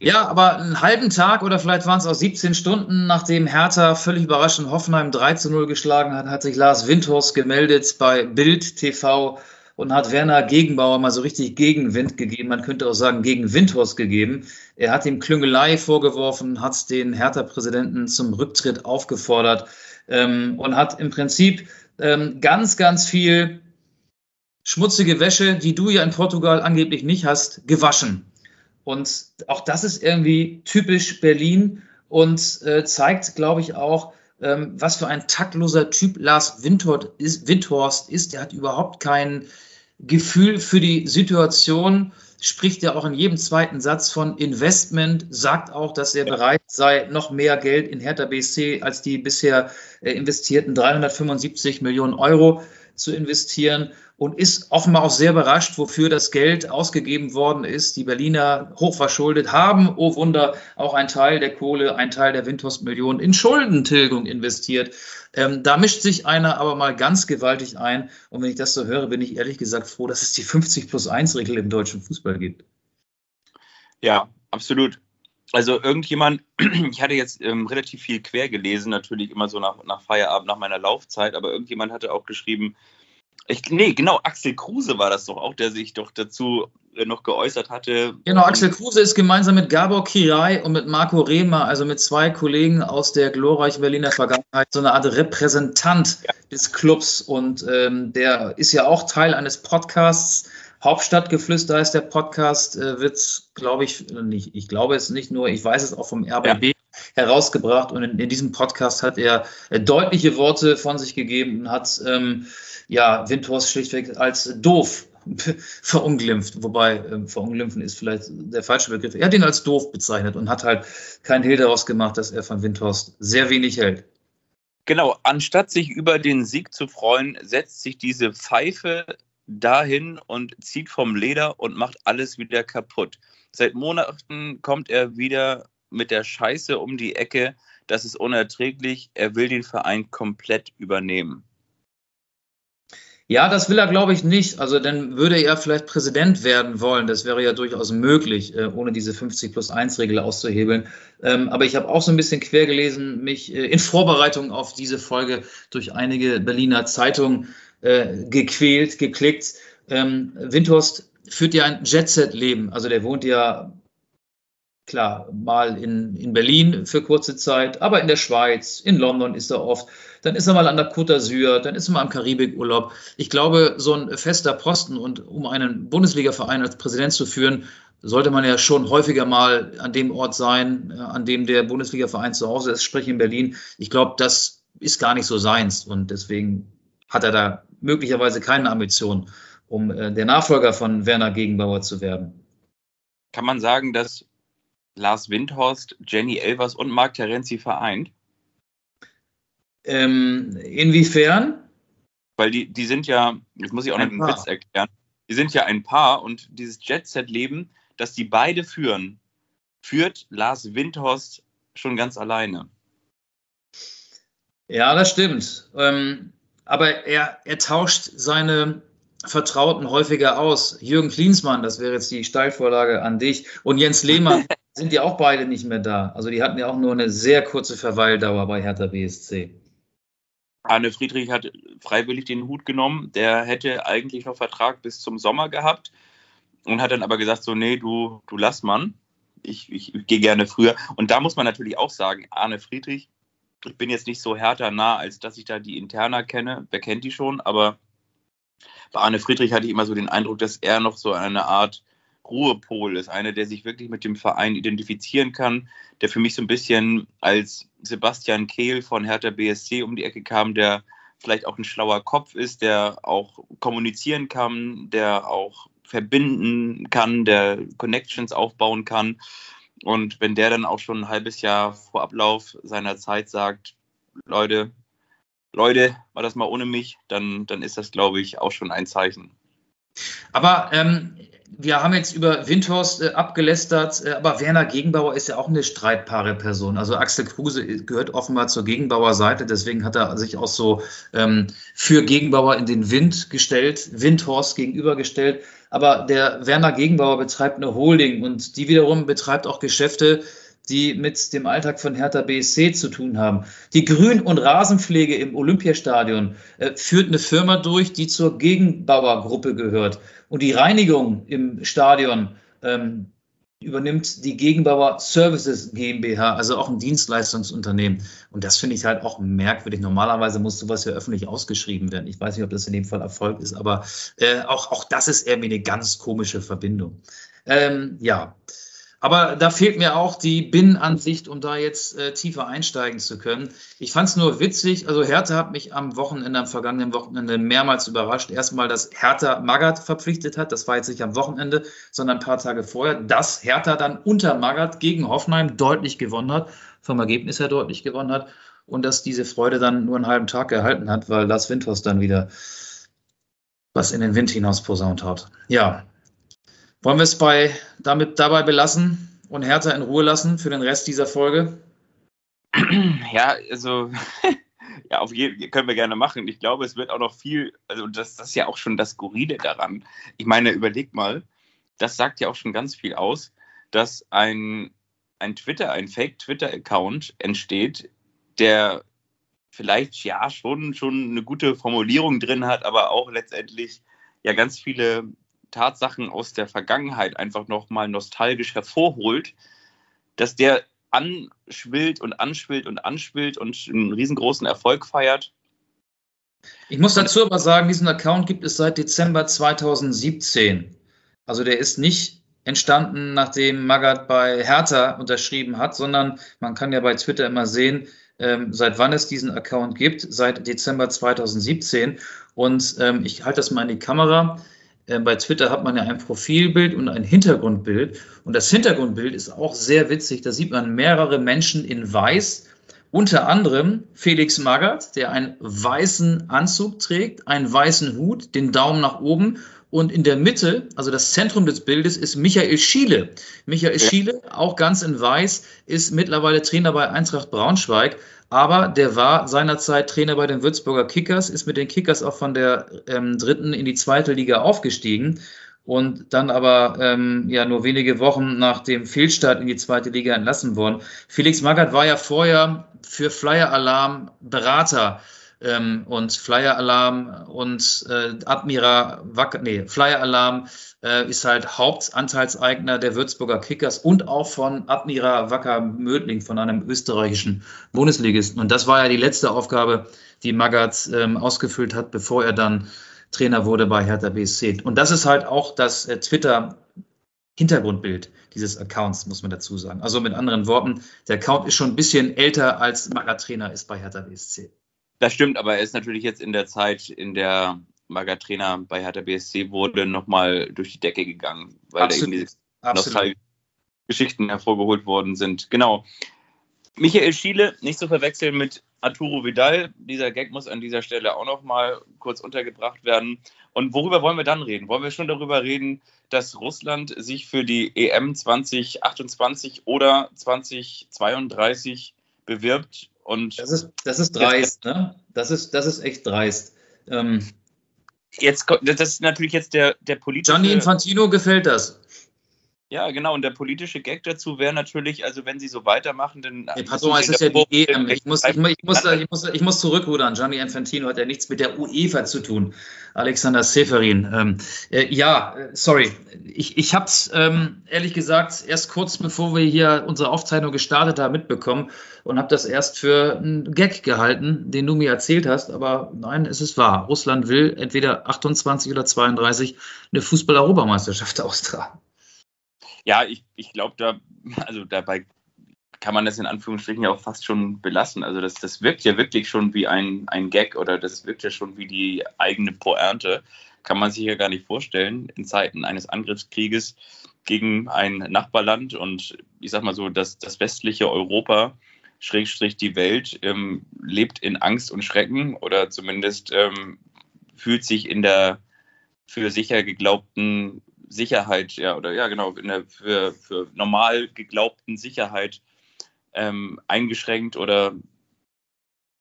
ja, aber einen halben Tag oder vielleicht waren es auch 17 Stunden, nachdem Hertha völlig überraschend Hoffenheim 3 zu 0 geschlagen hat, hat sich Lars Windhorst gemeldet bei Bild TV und hat Werner Gegenbauer mal so richtig Gegenwind gegeben. Man könnte auch sagen, gegen Windhorst gegeben. Er hat ihm Klüngelei vorgeworfen, hat den Hertha-Präsidenten zum Rücktritt aufgefordert ähm, und hat im Prinzip ähm, ganz, ganz viel schmutzige Wäsche, die du ja in Portugal angeblich nicht hast, gewaschen. Und auch das ist irgendwie typisch Berlin und äh, zeigt, glaube ich, auch, ähm, was für ein taktloser Typ Lars Windhorst ist, Windhorst ist. Der hat überhaupt kein Gefühl für die Situation, spricht ja auch in jedem zweiten Satz von Investment, sagt auch, dass er bereit sei, noch mehr Geld in Hertha BSC als die bisher äh, investierten 375 Millionen Euro zu investieren und ist offenbar auch sehr überrascht, wofür das Geld ausgegeben worden ist. Die Berliner hochverschuldet haben, oh Wunder, auch ein Teil der Kohle, ein Teil der Windhorst-Millionen in Schuldentilgung investiert. Ähm, da mischt sich einer aber mal ganz gewaltig ein. Und wenn ich das so höre, bin ich ehrlich gesagt froh, dass es die 50 plus 1 Regel im deutschen Fußball gibt. Ja, absolut. Also irgendjemand, ich hatte jetzt ähm, relativ viel quer gelesen, natürlich immer so nach, nach Feierabend, nach meiner Laufzeit, aber irgendjemand hatte auch geschrieben, ich, nee, genau, Axel Kruse war das doch auch, der sich doch dazu äh, noch geäußert hatte. Genau, Axel Kruse ist gemeinsam mit Gabor Kirai und mit Marco Rehmer, also mit zwei Kollegen aus der glorreichen Berliner Vergangenheit, so eine Art Repräsentant ja. des Clubs. Und ähm, der ist ja auch Teil eines Podcasts. Hauptstadtgeflüster heißt der Podcast, äh, wird, glaube ich, nicht, ich glaube es nicht nur, ich weiß es auch vom RBB ja. herausgebracht. Und in, in, diesem Podcast hat er äh, deutliche Worte von sich gegeben und hat ähm, ja, Windhorst schlichtweg als doof verunglimpft, wobei äh, verunglimpfen ist vielleicht der falsche Begriff. Er hat ihn als doof bezeichnet und hat halt kein Hehl daraus gemacht, dass er von Windhorst sehr wenig hält. Genau, anstatt sich über den Sieg zu freuen, setzt sich diese Pfeife dahin und zieht vom Leder und macht alles wieder kaputt. Seit Monaten kommt er wieder mit der Scheiße um die Ecke. Das ist unerträglich. Er will den Verein komplett übernehmen. Ja, das will er, glaube ich, nicht. Also dann würde er vielleicht Präsident werden wollen. Das wäre ja durchaus möglich, äh, ohne diese 50 plus 1 Regel auszuhebeln. Ähm, aber ich habe auch so ein bisschen quer gelesen, mich äh, in Vorbereitung auf diese Folge durch einige Berliner Zeitungen äh, gequält, geklickt. Ähm, Windhorst führt ja ein Jet-Set-Leben. Also der wohnt ja klar, mal in, in Berlin für kurze Zeit, aber in der Schweiz, in London ist er oft. Dann ist er mal an der Côte d'Azur, dann ist er mal im Karibikurlaub. Ich glaube, so ein fester Posten und um einen Bundesliga-Verein als Präsident zu führen, sollte man ja schon häufiger mal an dem Ort sein, äh, an dem der Bundesliga-Verein zu Hause ist, sprich in Berlin. Ich glaube, das ist gar nicht so seins und deswegen hat er da möglicherweise keine Ambition, um äh, der Nachfolger von Werner Gegenbauer zu werden. Kann man sagen, dass Lars Windhorst, Jenny Elvers und Marc Terenzi vereint? Ähm, inwiefern? Weil die, die sind ja, jetzt muss ich auch noch einen Witz erklären, die sind ja ein Paar und dieses Jet-Set-Leben, das die beide führen, führt Lars Windhorst schon ganz alleine. Ja, das stimmt. Ähm, aber er, er tauscht seine Vertrauten häufiger aus. Jürgen Klinsmann, das wäre jetzt die Steilvorlage an dich, und Jens Lehmann sind ja auch beide nicht mehr da. Also die hatten ja auch nur eine sehr kurze Verweildauer bei Hertha BSC. Arne Friedrich hat freiwillig den Hut genommen. Der hätte eigentlich noch Vertrag bis zum Sommer gehabt und hat dann aber gesagt, so, nee, du, du lass man. Ich, ich, ich gehe gerne früher. Und da muss man natürlich auch sagen, Arne Friedrich, ich bin jetzt nicht so härter nah, als dass ich da die Interna kenne. Wer kennt die schon? Aber bei Arne Friedrich hatte ich immer so den Eindruck, dass er noch so eine Art Ruhepol ist, einer, der sich wirklich mit dem Verein identifizieren kann, der für mich so ein bisschen als Sebastian Kehl von Hertha BSC um die Ecke kam, der vielleicht auch ein schlauer Kopf ist, der auch kommunizieren kann, der auch verbinden kann, der Connections aufbauen kann. Und wenn der dann auch schon ein halbes Jahr vor Ablauf seiner Zeit sagt, Leute, Leute, war das mal ohne mich, dann, dann ist das, glaube ich, auch schon ein Zeichen. Aber ähm, wir haben jetzt über Windhorst äh, abgelästert, äh, aber Werner Gegenbauer ist ja auch eine streitbare Person. Also Axel Kruse gehört offenbar zur Gegenbauer Seite, deswegen hat er sich auch so ähm, für Gegenbauer in den Wind gestellt, Windhorst gegenübergestellt. Aber der Werner Gegenbauer betreibt eine Holding und die wiederum betreibt auch Geschäfte, die mit dem Alltag von Hertha BSC zu tun haben. Die Grün- und Rasenpflege im Olympiastadion äh, führt eine Firma durch, die zur Gegenbauergruppe gehört. Und die Reinigung im Stadion ähm, übernimmt die Gegenbauer Services GmbH, also auch ein Dienstleistungsunternehmen. Und das finde ich halt auch merkwürdig. Normalerweise muss sowas ja öffentlich ausgeschrieben werden. Ich weiß nicht, ob das in dem Fall Erfolg ist, aber äh, auch, auch das ist irgendwie eine ganz komische Verbindung. Ähm, ja. Aber da fehlt mir auch die Binnenansicht, um da jetzt äh, tiefer einsteigen zu können. Ich fand es nur witzig, also Hertha hat mich am Wochenende, am vergangenen Wochenende mehrmals überrascht. Erstmal, dass Hertha Magath verpflichtet hat, das war jetzt nicht am Wochenende, sondern ein paar Tage vorher, dass Hertha dann unter Magath gegen Hoffenheim deutlich gewonnen hat, vom Ergebnis her deutlich gewonnen hat und dass diese Freude dann nur einen halben Tag gehalten hat, weil Lars Windhorst dann wieder was in den Wind hinaus posaunt hat. Ja, wollen wir es bei, damit dabei belassen und Hertha in Ruhe lassen für den Rest dieser Folge? Ja, also ja, auf jeden können wir gerne machen. Ich glaube, es wird auch noch viel, also das, das ist ja auch schon das Skurrile daran. Ich meine, überleg mal, das sagt ja auch schon ganz viel aus, dass ein, ein Twitter, ein Fake-Twitter-Account entsteht, der vielleicht ja schon, schon eine gute Formulierung drin hat, aber auch letztendlich ja ganz viele Tatsachen aus der Vergangenheit einfach nochmal nostalgisch hervorholt, dass der anschwillt und anschwillt und anschwillt und einen riesengroßen Erfolg feiert. Ich muss dazu aber sagen, diesen Account gibt es seit Dezember 2017. Also der ist nicht entstanden, nachdem Magath bei Hertha unterschrieben hat, sondern man kann ja bei Twitter immer sehen, ähm, seit wann es diesen Account gibt, seit Dezember 2017. Und ähm, ich halte das mal in die Kamera. Äh, bei Twitter hat man ja ein Profilbild und ein Hintergrundbild. Und das Hintergrundbild ist auch sehr witzig. Da sieht man mehrere Menschen in Weiß. Unter anderem Felix Magath, der einen weißen Anzug trägt, einen weißen Hut, den Daumen nach oben. Und in der Mitte, also das Zentrum des Bildes, ist Michael Schiele. Michael ja. Schiele, auch ganz in Weiß, ist mittlerweile Trainer bei Eintracht Braunschweig. Aber der war seinerzeit Trainer bei den Würzburger Kickers, ist mit den Kickers auch von der ähm, dritten in die zweite Liga aufgestiegen und dann aber ähm, ja nur wenige Wochen nach dem Fehlstart in die zweite Liga entlassen worden. Felix Magath war ja vorher für Flyer Alarm Berater ähm, und Flyer Alarm und äh, Admira Wacker, nee, Flyer Alarm äh, ist halt Hauptanteilseigner der Würzburger Kickers und auch von Admira Wacker Mödling, von einem österreichischen Bundesligisten. Und das war ja die letzte Aufgabe, die Magath ähm, ausgefüllt hat, bevor er dann Trainer wurde bei Hertha BSC. Und das ist halt auch das äh, Twitter Hintergrundbild dieses Accounts, muss man dazu sagen. Also mit anderen Worten, der Account ist schon ein bisschen älter als Magath Trainer ist bei Hertha BSC. Das stimmt, aber er ist natürlich jetzt in der Zeit, in der Maga Trainer bei Hertha BSC wurde, nochmal durch die Decke gegangen, weil Absolut. da eben nostalgische Geschichten hervorgeholt worden sind. Genau. Michael Schiele, nicht zu verwechseln mit Arturo Vidal. Dieser Gag muss an dieser Stelle auch nochmal kurz untergebracht werden. Und worüber wollen wir dann reden? Wollen wir schon darüber reden, dass Russland sich für die EM 2028 oder 2032 bewirbt und das ist, das ist dreist, ne? Das ist, das ist echt dreist. Ähm, jetzt, das ist natürlich jetzt der, der politische. Gianni Infantino gefällt das. Ja, genau. Und der politische Gag dazu wäre natürlich, also wenn sie so weitermachen, dann. Pass mal, es ist ja die EM. Ich muss, ich, ich, muss, ich, muss, ich muss zurückrudern. Gianni Infantino hat ja nichts mit der UEFA zu tun. Alexander Seferin. Ähm, äh, ja, äh, sorry. Ich, ich habe es ähm, ehrlich gesagt erst kurz bevor wir hier unsere Aufzeichnung gestartet haben mitbekommen und habe das erst für einen Gag gehalten, den du mir erzählt hast. Aber nein, es ist wahr. Russland will entweder 28 oder 32 eine Fußball-Europameisterschaft austragen. Ja, ich, ich glaube, da, also dabei kann man das in Anführungsstrichen ja auch fast schon belassen. Also das, das wirkt ja wirklich schon wie ein, ein Gag oder das wirkt ja schon wie die eigene Poernte. Kann man sich ja gar nicht vorstellen in Zeiten eines Angriffskrieges gegen ein Nachbarland und ich sag mal so, dass das westliche Europa, Schrägstrich die Welt, ähm, lebt in Angst und Schrecken oder zumindest ähm, fühlt sich in der für sicher geglaubten Sicherheit, ja, oder ja, genau, der, für, für normal geglaubten Sicherheit ähm, eingeschränkt oder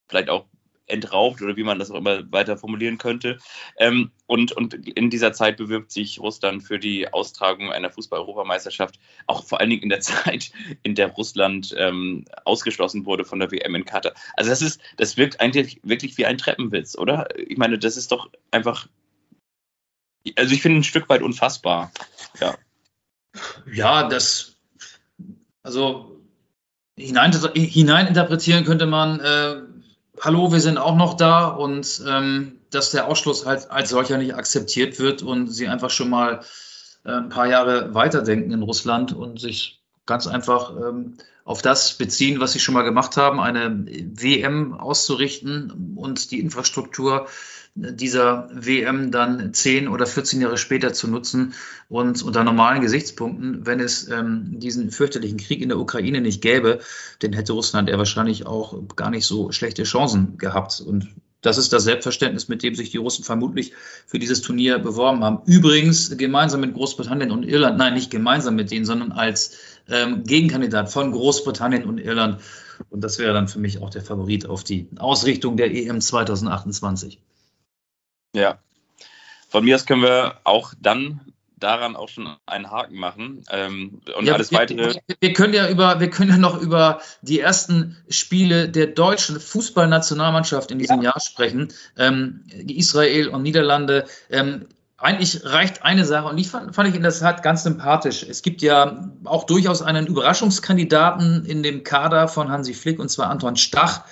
vielleicht auch entraubt oder wie man das auch immer weiter formulieren könnte. Ähm, und, und in dieser Zeit bewirbt sich Russland für die Austragung einer Fußball-Europameisterschaft, auch vor allen Dingen in der Zeit, in der Russland ähm, ausgeschlossen wurde von der WM in Katar. Also das ist, das wirkt eigentlich wirklich wie ein Treppenwitz, oder? Ich meine, das ist doch einfach, also ich finde ein Stück weit unfassbar. Ja. Ja, das, also hinein, hineininterpretieren könnte man, äh, hallo, wir sind auch noch da und ähm, dass der Ausschluss halt als solcher nicht akzeptiert wird und sie einfach schon mal äh, ein paar Jahre weiterdenken in Russland und sich ganz einfach ähm, auf das beziehen, was sie schon mal gemacht haben, eine WM auszurichten und die Infrastruktur dieser WM dann 10 oder 14 Jahre später zu nutzen und unter normalen Gesichtspunkten, wenn es ähm, diesen fürchterlichen Krieg in der Ukraine nicht gäbe, dann hätte Russland ja wahrscheinlich auch gar nicht so schlechte Chancen gehabt. Und das ist das Selbstverständnis, mit dem sich die Russen vermutlich für dieses Turnier beworben haben. Übrigens gemeinsam mit Großbritannien und Irland, nein, nicht gemeinsam mit denen, sondern als ähm, Gegenkandidat von Großbritannien und Irland. Und das wäre dann für mich auch der Favorit auf die Ausrichtung der EM 2028. Ja. Von mir aus können wir auch dann daran auch schon einen Haken machen. Ähm, und ja, alles wir, weitere. Wir können ja über, wir können ja noch über die ersten Spiele der deutschen Fußballnationalmannschaft in diesem ja. Jahr sprechen. Ähm, Israel und Niederlande. Ähm, eigentlich reicht eine Sache und die fand, fand ich in der Tat ganz sympathisch. Es gibt ja auch durchaus einen Überraschungskandidaten in dem Kader von Hansi Flick und zwar Anton Stach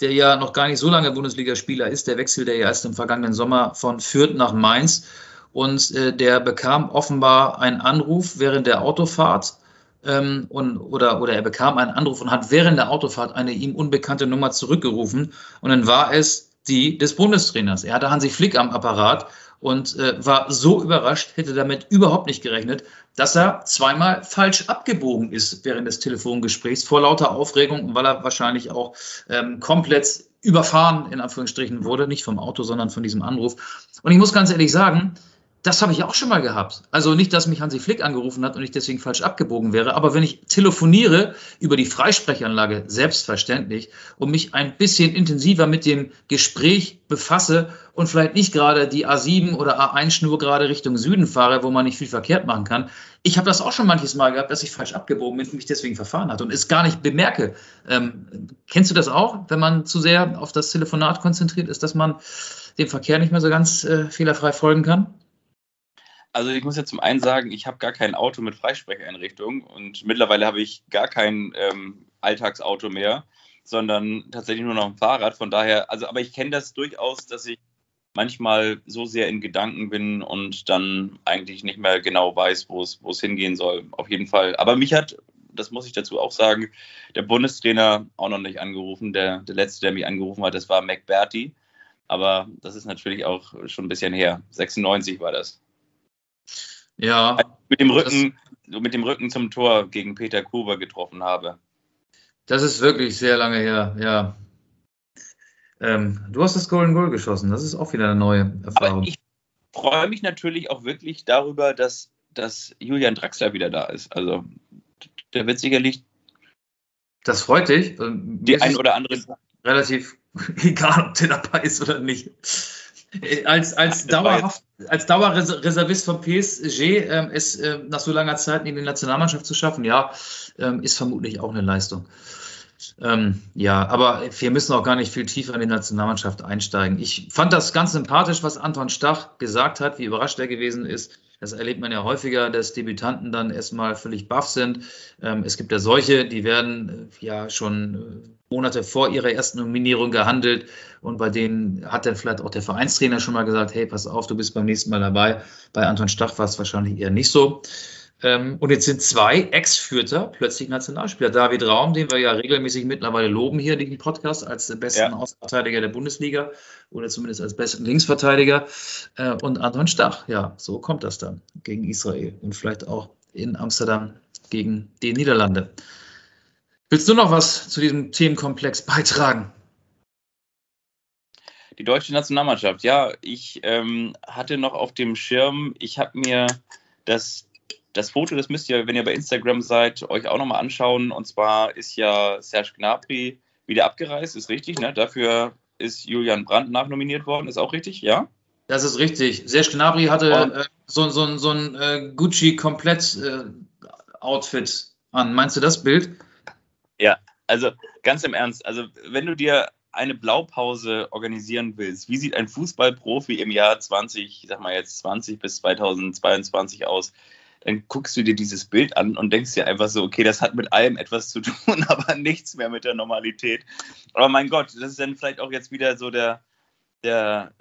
der ja noch gar nicht so lange Bundesligaspieler ist. Der wechselte ja erst im vergangenen Sommer von Fürth nach Mainz. Und äh, der bekam offenbar einen Anruf während der Autofahrt. Ähm, und, oder, oder er bekam einen Anruf und hat während der Autofahrt eine ihm unbekannte Nummer zurückgerufen. Und dann war es die des Bundestrainers. Er hatte Hansi Flick am Apparat und äh, war so überrascht, hätte damit überhaupt nicht gerechnet, dass er zweimal falsch abgebogen ist während des Telefongesprächs vor lauter Aufregung, weil er wahrscheinlich auch ähm, komplett überfahren in Anführungsstrichen wurde, nicht vom Auto, sondern von diesem Anruf. Und ich muss ganz ehrlich sagen, das habe ich auch schon mal gehabt. Also nicht, dass mich Hansi Flick angerufen hat und ich deswegen falsch abgebogen wäre, aber wenn ich telefoniere über die Freisprechanlage, selbstverständlich, und mich ein bisschen intensiver mit dem Gespräch befasse und vielleicht nicht gerade die A7 oder A1-Schnur gerade Richtung Süden fahre, wo man nicht viel verkehrt machen kann. Ich habe das auch schon manches Mal gehabt, dass ich falsch abgebogen bin und mich deswegen verfahren hat und es gar nicht bemerke. Ähm, kennst du das auch, wenn man zu sehr auf das Telefonat konzentriert ist, dass man dem Verkehr nicht mehr so ganz äh, fehlerfrei folgen kann? Also ich muss ja zum einen sagen, ich habe gar kein Auto mit Freisprecheinrichtung und mittlerweile habe ich gar kein ähm, Alltagsauto mehr, sondern tatsächlich nur noch ein Fahrrad. Von daher, also aber ich kenne das durchaus, dass ich manchmal so sehr in Gedanken bin und dann eigentlich nicht mehr genau weiß, wo es hingehen soll. Auf jeden Fall. Aber mich hat, das muss ich dazu auch sagen, der Bundestrainer auch noch nicht angerufen. Der, der letzte, der mich angerufen hat, das war McBerty. Aber das ist natürlich auch schon ein bisschen her. 96 war das. Ja. Mit dem Rücken, das, mit dem Rücken zum Tor gegen Peter Kuber getroffen habe. Das ist wirklich sehr lange her, ja. Ähm, du hast das Golden Goal geschossen, das ist auch wieder eine neue Erfahrung. Aber ich freue mich natürlich auch wirklich darüber, dass, dass Julian Draxler wieder da ist. Also der wird sicherlich. Das freut dich. Die ein oder andere. Relativ egal, ob der dabei ist oder nicht. Äh, als, als, dauerhaft, als Dauerreservist vom PSG ähm, es äh, nach so langer Zeit in die Nationalmannschaft zu schaffen, ja, ähm, ist vermutlich auch eine Leistung. Ähm, ja, aber wir müssen auch gar nicht viel tiefer in die Nationalmannschaft einsteigen. Ich fand das ganz sympathisch, was Anton Stach gesagt hat, wie überrascht er gewesen ist. Das erlebt man ja häufiger, dass Debütanten dann erstmal völlig baff sind. Ähm, es gibt ja solche, die werden äh, ja schon äh, Monate vor ihrer ersten Nominierung gehandelt und bei denen hat dann vielleicht auch der Vereinstrainer schon mal gesagt, hey, pass auf, du bist beim nächsten Mal dabei. Bei Anton Stach war es wahrscheinlich eher nicht so. Ähm, und jetzt sind zwei Ex-Fürther plötzlich Nationalspieler. David Raum, den wir ja regelmäßig mittlerweile loben hier in diesem Podcast als besten ja. Außenverteidiger der Bundesliga oder zumindest als besten Linksverteidiger. Äh, und Anton Stach, ja, so kommt das dann gegen Israel und vielleicht auch in Amsterdam gegen die Niederlande. Willst du noch was zu diesem Themenkomplex beitragen? Die deutsche Nationalmannschaft, ja, ich ähm, hatte noch auf dem Schirm, ich habe mir das, das Foto, das müsst ihr, wenn ihr bei Instagram seid, euch auch nochmal anschauen. Und zwar ist ja Serge Gnabry wieder abgereist, ist richtig, ne? Dafür ist Julian Brandt nachnominiert worden. Ist auch richtig, ja? Das ist richtig. Serge Gnabry hatte äh, so, so, so ein äh, Gucci-Komplett-Outfit äh, an. Meinst du das Bild? Ja, also ganz im Ernst. Also, wenn du dir eine Blaupause organisieren willst, wie sieht ein Fußballprofi im Jahr 20, ich sag mal jetzt 20 bis 2022 aus? Dann guckst du dir dieses Bild an und denkst dir einfach so, okay, das hat mit allem etwas zu tun, aber nichts mehr mit der Normalität. Aber mein Gott, das ist dann vielleicht auch jetzt wieder so der, der,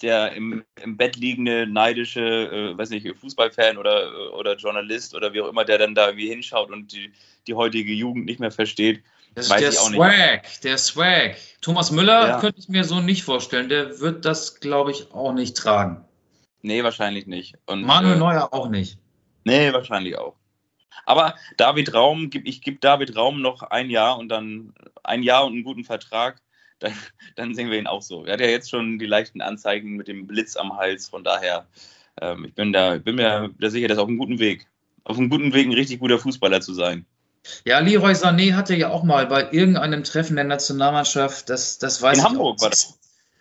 der im, im Bett liegende, neidische, äh, weiß nicht, Fußballfan oder, oder Journalist oder wie auch immer, der dann da irgendwie hinschaut und die, die heutige Jugend nicht mehr versteht. Das ist der Swag, nicht. der Swag. Thomas Müller ja. könnte ich mir so nicht vorstellen. Der wird das, glaube ich, auch nicht tragen. Nee, wahrscheinlich nicht. Und, Manuel äh, Neuer auch nicht. Nee, wahrscheinlich auch. Aber David Raum, ich gebe David Raum noch ein Jahr und dann ein Jahr und einen guten Vertrag, dann, dann sehen wir ihn auch so. Er hat ja jetzt schon die leichten Anzeigen mit dem Blitz am Hals, von daher, ähm, ich bin da, bin mir da sicher, dass auf einem guten Weg. Auf einem guten Weg, ein richtig guter Fußballer zu sein. Ja, Leroy Sané hatte ja auch mal bei irgendeinem Treffen der Nationalmannschaft, das, das weiß In ich Hamburg auch. war das.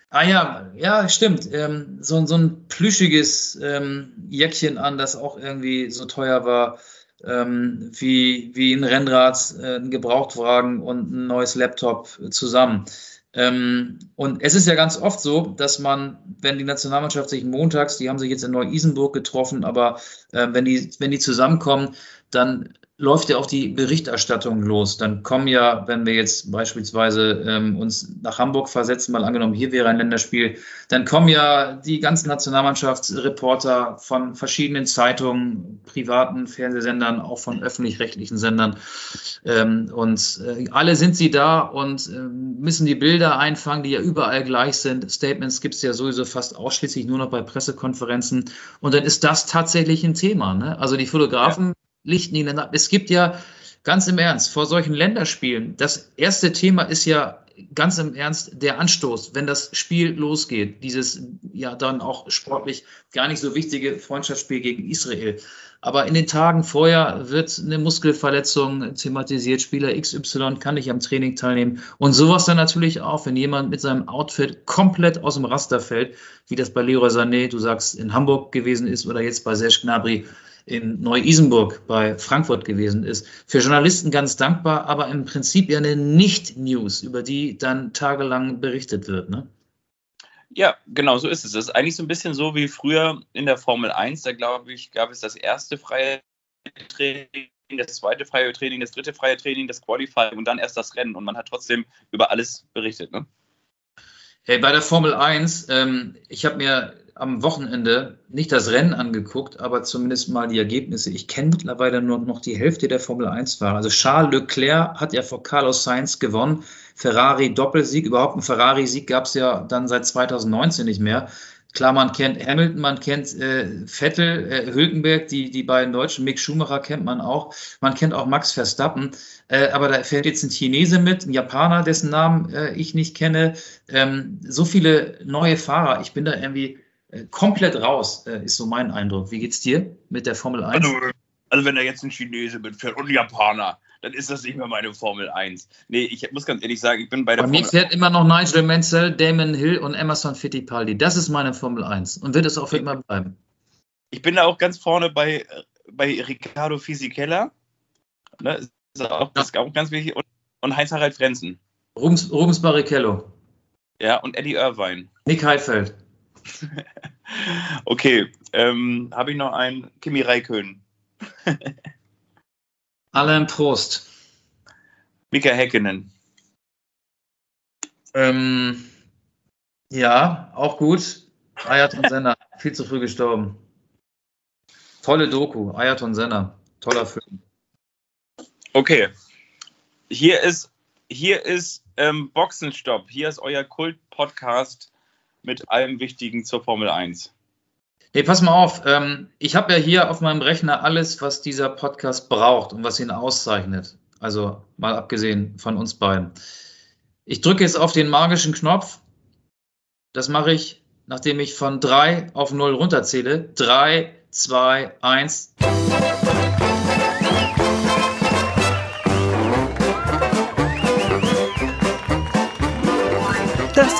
Ah ja, ja, stimmt. Ähm, so, so ein plüschiges ähm, Jäckchen an, das auch irgendwie so teuer war ähm, wie, wie ein Rennrad, äh, ein Gebrauchtwagen und ein neues Laptop zusammen. Ähm, und es ist ja ganz oft so, dass man, wenn die Nationalmannschaft sich montags, die haben sich jetzt in Neu-Isenburg getroffen, aber äh, wenn, die, wenn die zusammenkommen, dann läuft ja auch die Berichterstattung los. Dann kommen ja, wenn wir jetzt beispielsweise ähm, uns nach Hamburg versetzen, mal angenommen, hier wäre ein Länderspiel, dann kommen ja die ganzen Nationalmannschaftsreporter von verschiedenen Zeitungen, privaten Fernsehsendern, auch von öffentlich-rechtlichen Sendern. Ähm, und äh, alle sind sie da und äh, müssen die Bilder einfangen, die ja überall gleich sind. Statements gibt es ja sowieso fast ausschließlich nur noch bei Pressekonferenzen. Und dann ist das tatsächlich ein Thema. Ne? Also die Fotografen ja dann ab. Es gibt ja ganz im Ernst vor solchen Länderspielen, das erste Thema ist ja ganz im Ernst der Anstoß, wenn das Spiel losgeht, dieses ja dann auch sportlich gar nicht so wichtige Freundschaftsspiel gegen Israel. Aber in den Tagen vorher wird eine Muskelverletzung thematisiert, Spieler XY kann nicht am Training teilnehmen und sowas dann natürlich auch, wenn jemand mit seinem Outfit komplett aus dem Raster fällt, wie das bei Leroy Sané, du sagst, in Hamburg gewesen ist oder jetzt bei Serge Gnabry in Neu-Isenburg bei Frankfurt gewesen ist. Für Journalisten ganz dankbar, aber im Prinzip ja eine Nicht-News, über die dann tagelang berichtet wird. Ne? Ja, genau, so ist es. Das ist eigentlich so ein bisschen so wie früher in der Formel 1. Da glaube ich, gab es das erste freie Training, das zweite freie Training, das dritte freie Training, das Qualifying und dann erst das Rennen. Und man hat trotzdem über alles berichtet. Ne? Hey, bei der Formel 1, ähm, ich habe mir am Wochenende nicht das Rennen angeguckt, aber zumindest mal die Ergebnisse. Ich kenne mittlerweile nur noch die Hälfte der Formel 1-Fahrer. Also Charles Leclerc hat ja vor Carlos Sainz gewonnen. Ferrari Doppelsieg. Überhaupt einen Ferrari-Sieg gab es ja dann seit 2019 nicht mehr. Klar, man kennt Hamilton, man kennt äh, Vettel, äh, Hülkenberg, die, die beiden Deutschen, Mick Schumacher kennt man auch. Man kennt auch Max Verstappen. Äh, aber da fährt jetzt ein Chinese mit, ein Japaner, dessen Namen äh, ich nicht kenne. Ähm, so viele neue Fahrer. Ich bin da irgendwie komplett raus, äh, ist so mein Eindruck. Wie geht's dir mit der Formel 1? Also, also wenn da jetzt ein Chinese mitfährt und ein Japaner, dann ist das nicht mehr meine Formel 1. Nee, ich muss ganz ehrlich sagen, ich bin bei der bei Formel mir fährt immer noch Nigel Mansell, Damon Hill und Emerson Fittipaldi. Das ist meine Formel 1 und wird es auch für immer bleiben. Ich bin da auch ganz vorne bei, bei Riccardo Fisichella. Ne, ist auch, ja. ist auch ganz wichtig. Und, und Heinz-Harald Frenzen. Rubens, Rubens Barrichello. Ja, und Eddie Irvine. Nick Heidfeld. okay, ähm, habe ich noch einen? Kimi Räikkönen. Alain Prost. Mika Häkkinen. Ähm, ja, auch gut. Ayaton Senna, viel zu früh gestorben. Tolle Doku, Ayaton Senna, toller Film. Okay, hier ist, hier ist ähm, Boxenstopp, hier ist euer Kult-Podcast mit allem Wichtigen zur Formel 1. Nee, pass mal auf. Ähm, ich habe ja hier auf meinem Rechner alles, was dieser Podcast braucht und was ihn auszeichnet. Also mal abgesehen von uns beiden. Ich drücke jetzt auf den magischen Knopf. Das mache ich, nachdem ich von 3 auf 0 runterzähle. 3, 2, 1.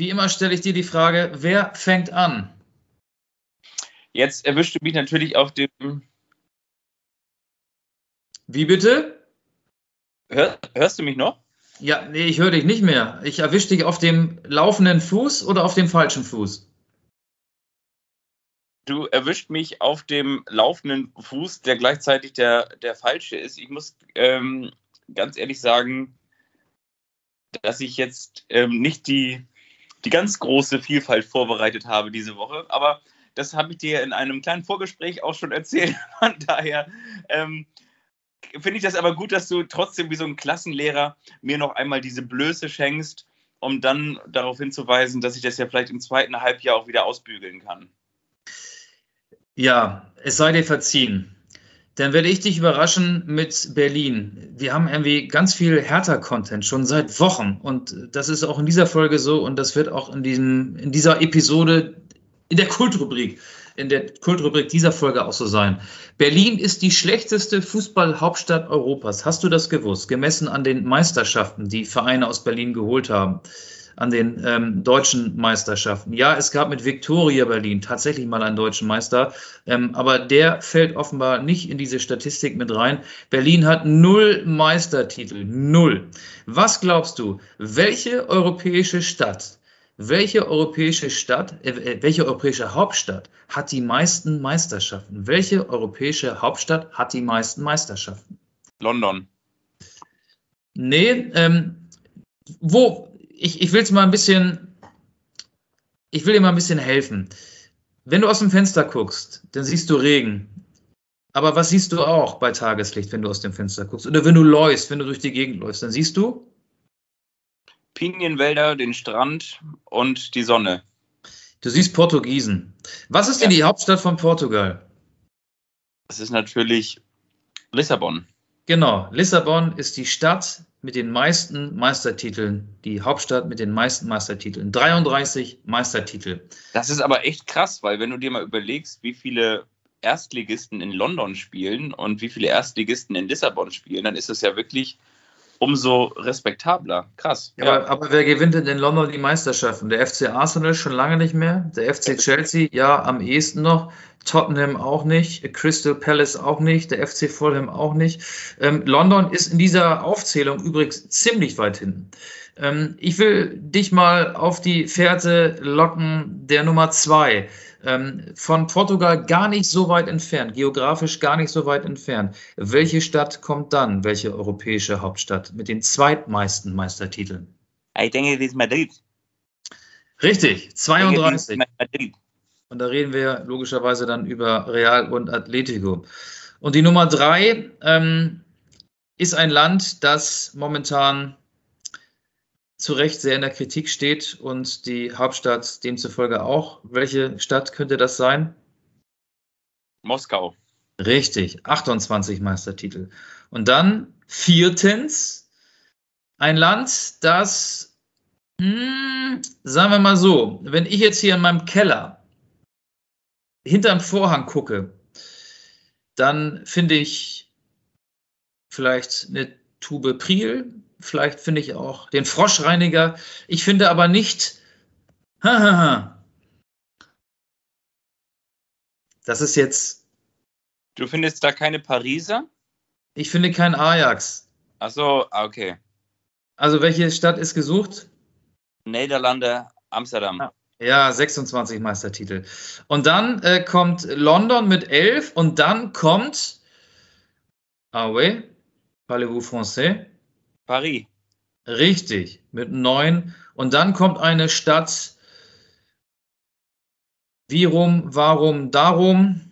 wie immer stelle ich dir die Frage, wer fängt an? Jetzt erwischst du mich natürlich auf dem. Wie bitte? Hör, hörst du mich noch? Ja, nee, ich höre dich nicht mehr. Ich erwische dich auf dem laufenden Fuß oder auf dem falschen Fuß? Du erwischt mich auf dem laufenden Fuß, der gleichzeitig der, der falsche ist. Ich muss ähm, ganz ehrlich sagen, dass ich jetzt ähm, nicht die, die ganz große Vielfalt vorbereitet habe diese Woche, aber das habe ich dir in einem kleinen Vorgespräch auch schon erzählt. Von daher ähm, finde ich das aber gut, dass du trotzdem wie so ein Klassenlehrer mir noch einmal diese Blöße schenkst, um dann darauf hinzuweisen, dass ich das ja vielleicht im zweiten Halbjahr auch wieder ausbügeln kann. Ja, es sei dir verziehen. Dann werde ich dich überraschen mit Berlin. Wir haben irgendwie ganz viel Hertha-Content schon seit Wochen und das ist auch in dieser Folge so und das wird auch in, diesem, in dieser Episode in der Kultrubrik, in der Kultrubrik dieser Folge auch so sein. Berlin ist die schlechteste Fußballhauptstadt Europas. Hast du das gewusst? Gemessen an den Meisterschaften, die Vereine aus Berlin geholt haben an den ähm, deutschen Meisterschaften. Ja, es gab mit Viktoria Berlin tatsächlich mal einen deutschen Meister, ähm, aber der fällt offenbar nicht in diese Statistik mit rein. Berlin hat null Meistertitel, null. Was glaubst du, welche europäische Stadt, welche europäische Stadt, äh, äh welche europäische Hauptstadt hat die meisten Meisterschaften? Welche europäische Hauptstadt hat die meisten Meisterschaften? London. Nee, ähm, wo, ich, ich will es mal ein bisschen, ich will dir mal ein bisschen helfen. Wenn du aus dem Fenster guckst, dann siehst du Regen. Aber was siehst du auch bei Tageslicht, wenn du aus dem Fenster guckst? Oder wenn du läufst, wenn du durch die Gegend läufst, dann siehst du? Pinienwälder, den Strand und die Sonne. Du siehst Portugiesen. Was ist denn die Hauptstadt von Portugal? Das ist natürlich Lissabon. Genau, Lissabon ist die Stadt mit den meisten Meistertiteln, die Hauptstadt mit den meisten Meistertiteln. 33 Meistertitel. Das ist aber echt krass, weil wenn du dir mal überlegst, wie viele Erstligisten in London spielen und wie viele Erstligisten in Lissabon spielen, dann ist es ja wirklich umso respektabler. Krass. Ja, Aber, aber, wer gewinnt denn in London die Meisterschaften? Der FC Arsenal schon lange nicht mehr. Der FC Chelsea, ja, am ehesten noch. Tottenham auch nicht. Crystal Palace auch nicht. Der FC Fulham auch nicht. Ähm, London ist in dieser Aufzählung übrigens ziemlich weit hinten. Ähm, ich will dich mal auf die Fährte locken der Nummer zwei von Portugal gar nicht so weit entfernt, geografisch gar nicht so weit entfernt. Welche Stadt kommt dann? Welche europäische Hauptstadt mit den zweitmeisten Meistertiteln? Ich denke, es ist Madrid. Richtig, 32. Madrid. Und da reden wir logischerweise dann über Real und Atletico. Und die Nummer drei ähm, ist ein Land, das momentan zu Recht sehr in der Kritik steht und die Hauptstadt demzufolge auch. Welche Stadt könnte das sein? Moskau. Richtig, 28 Meistertitel. Und dann viertens ein Land, das, hm, sagen wir mal so, wenn ich jetzt hier in meinem Keller hinterm Vorhang gucke, dann finde ich vielleicht eine Tube Priel, Vielleicht finde ich auch den Froschreiniger. Ich finde aber nicht. Das ist jetzt. Du findest da keine Pariser? Ich finde kein Ajax. Ach so, ah, okay. Also welche Stadt ist gesucht? Niederlande, Amsterdam. Ja, 26 Meistertitel. Und dann äh, kommt London mit 11 und dann kommt. Ah oui, parlez-vous français? Paris. Richtig, mit neun. Und dann kommt eine Stadt. Wie rum, warum, darum?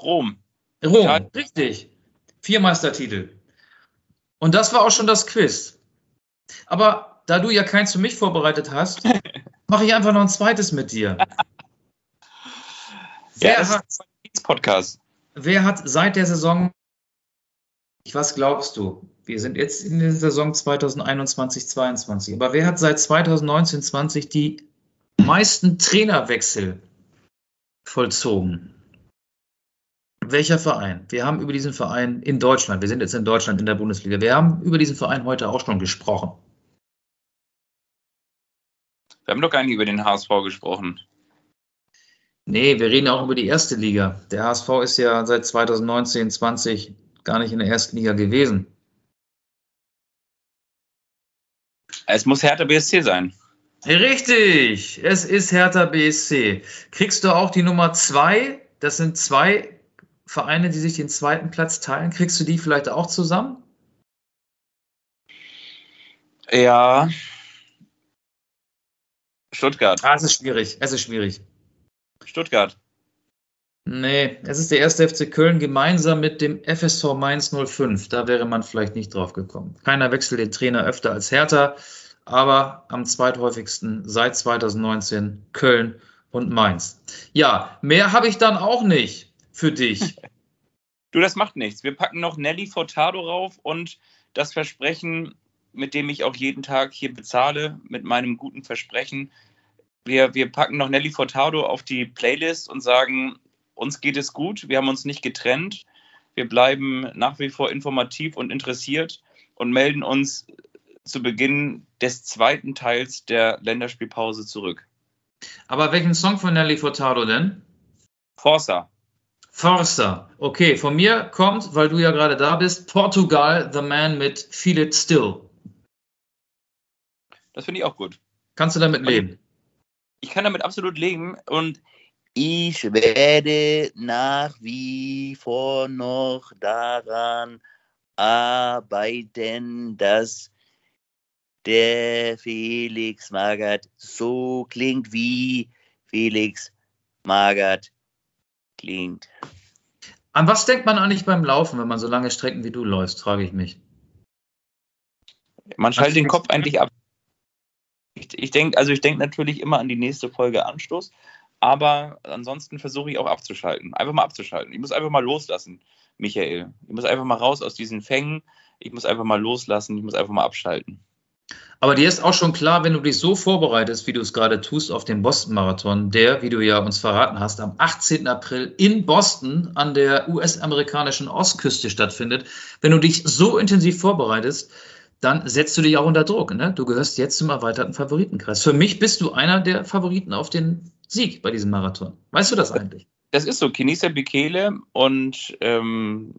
Rom. Rom, ja. richtig. Vier Meistertitel. Und das war auch schon das Quiz. Aber da du ja keins für mich vorbereitet hast, mache ich einfach noch ein zweites mit dir. Ja, wer, hat, Podcast. wer hat seit der Saison, was glaubst du? Wir sind jetzt in der Saison 2021-22, aber wer hat seit 2019-20 die meisten Trainerwechsel vollzogen? Welcher Verein? Wir haben über diesen Verein in Deutschland, wir sind jetzt in Deutschland in der Bundesliga, wir haben über diesen Verein heute auch schon gesprochen. Wir haben doch gar nicht über den HSV gesprochen. Nee, wir reden auch über die erste Liga. Der HSV ist ja seit 2019, 20 gar nicht in der ersten Liga gewesen. Es muss Hertha BSC sein. Richtig, es ist Hertha BSC. Kriegst du auch die Nummer zwei? Das sind zwei Vereine, die sich den zweiten Platz teilen. Kriegst du die vielleicht auch zusammen? Ja. Stuttgart. Ah, es ist schwierig. Es ist schwierig. Stuttgart. Nee, es ist der erste FC Köln gemeinsam mit dem FSV Mainz 05. Da wäre man vielleicht nicht drauf gekommen. Keiner wechselt den Trainer öfter als Hertha, aber am zweithäufigsten seit 2019 Köln und Mainz. Ja, mehr habe ich dann auch nicht für dich. Du, das macht nichts. Wir packen noch Nelly Furtado rauf und das Versprechen, mit dem ich auch jeden Tag hier bezahle, mit meinem guten Versprechen. Wir, wir packen noch Nelly Furtado auf die Playlist und sagen, uns geht es gut, wir haben uns nicht getrennt, wir bleiben nach wie vor informativ und interessiert und melden uns zu Beginn des zweiten Teils der Länderspielpause zurück. Aber welchen Song von Nelly Furtado denn? Forza. Forza. Okay, von mir kommt, weil du ja gerade da bist, Portugal, The Man mit Feel It Still. Das finde ich auch gut. Kannst du damit leben? Ich kann damit absolut leben und Ich werde nach wie vor noch daran arbeiten, dass der Felix Magath so klingt, wie Felix Magath klingt. An was denkt man eigentlich beim Laufen, wenn man so lange Strecken wie du läufst, frage ich mich. man schaltet den Kopf eigentlich ab. Ich, ich denke, also ich denke natürlich immer an die nächste Folge Anstoß, aber ansonsten versuche ich auch abzuschalten. Einfach mal abzuschalten. Ich muss einfach mal loslassen, Michael. Ich muss einfach mal raus aus diesen Fängen. Ich muss einfach mal loslassen. Ich muss einfach mal abschalten. Aber dir ist auch schon klar, wenn du dich so vorbereitest, wie du es gerade tust auf den Boston-Marathon, der, wie du ja uns verraten hast, am 18. April in Boston an der US-amerikanischen Ostküste stattfindet. Wenn du dich so intensiv vorbereitest, dann setzt du dich auch unter Druck. Ne? Du gehörst jetzt zum erweiterten Favoritenkreis. Für mich bist du einer der Favoriten auf den Sieg bei diesem Marathon. Weißt du das eigentlich? Das ist so. Kenisa Bekele und ähm,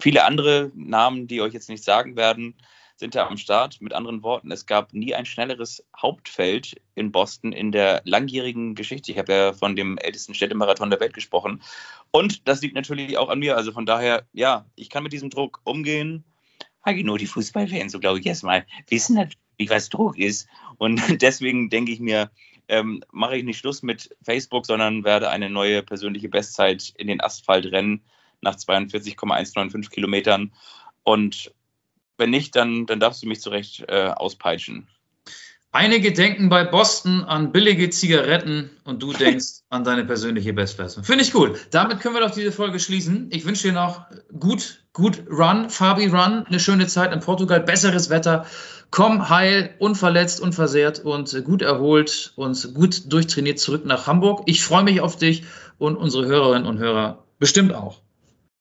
viele andere Namen, die euch jetzt nicht sagen werden, sind da am Start. Mit anderen Worten, es gab nie ein schnelleres Hauptfeld in Boston in der langjährigen Geschichte. Ich habe ja von dem ältesten Städtemarathon der Welt gesprochen. Und das liegt natürlich auch an mir. Also von daher, ja, ich kann mit diesem Druck umgehen. Nur die Fußballfans, so glaube ich erstmal, wissen natürlich, was Druck ist. Und deswegen denke ich mir, ähm, mache ich nicht Schluss mit Facebook, sondern werde eine neue persönliche Bestzeit in den Asphalt rennen nach 42,195 Kilometern. Und wenn nicht, dann, dann darfst du mich zurecht äh, auspeitschen. Einige denken bei Boston an billige Zigaretten und du denkst an deine persönliche Bestleistung. Finde ich gut. Damit können wir doch diese Folge schließen. Ich wünsche dir noch gut, gut Run, Fabi Run, eine schöne Zeit in Portugal, besseres Wetter. Komm heil, unverletzt, unversehrt und gut erholt und gut durchtrainiert zurück nach Hamburg. Ich freue mich auf dich und unsere Hörerinnen und Hörer bestimmt auch.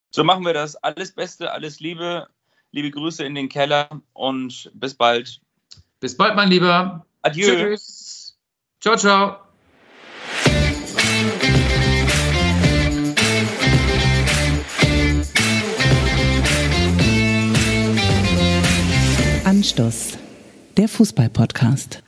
So machen wir das. Alles Beste, alles Liebe. Liebe Grüße in den Keller und bis bald. Bis bald, mein Lieber. Adieu. Tschüss. Ciao, ciao. Anstoß, der Fußball-Podcast.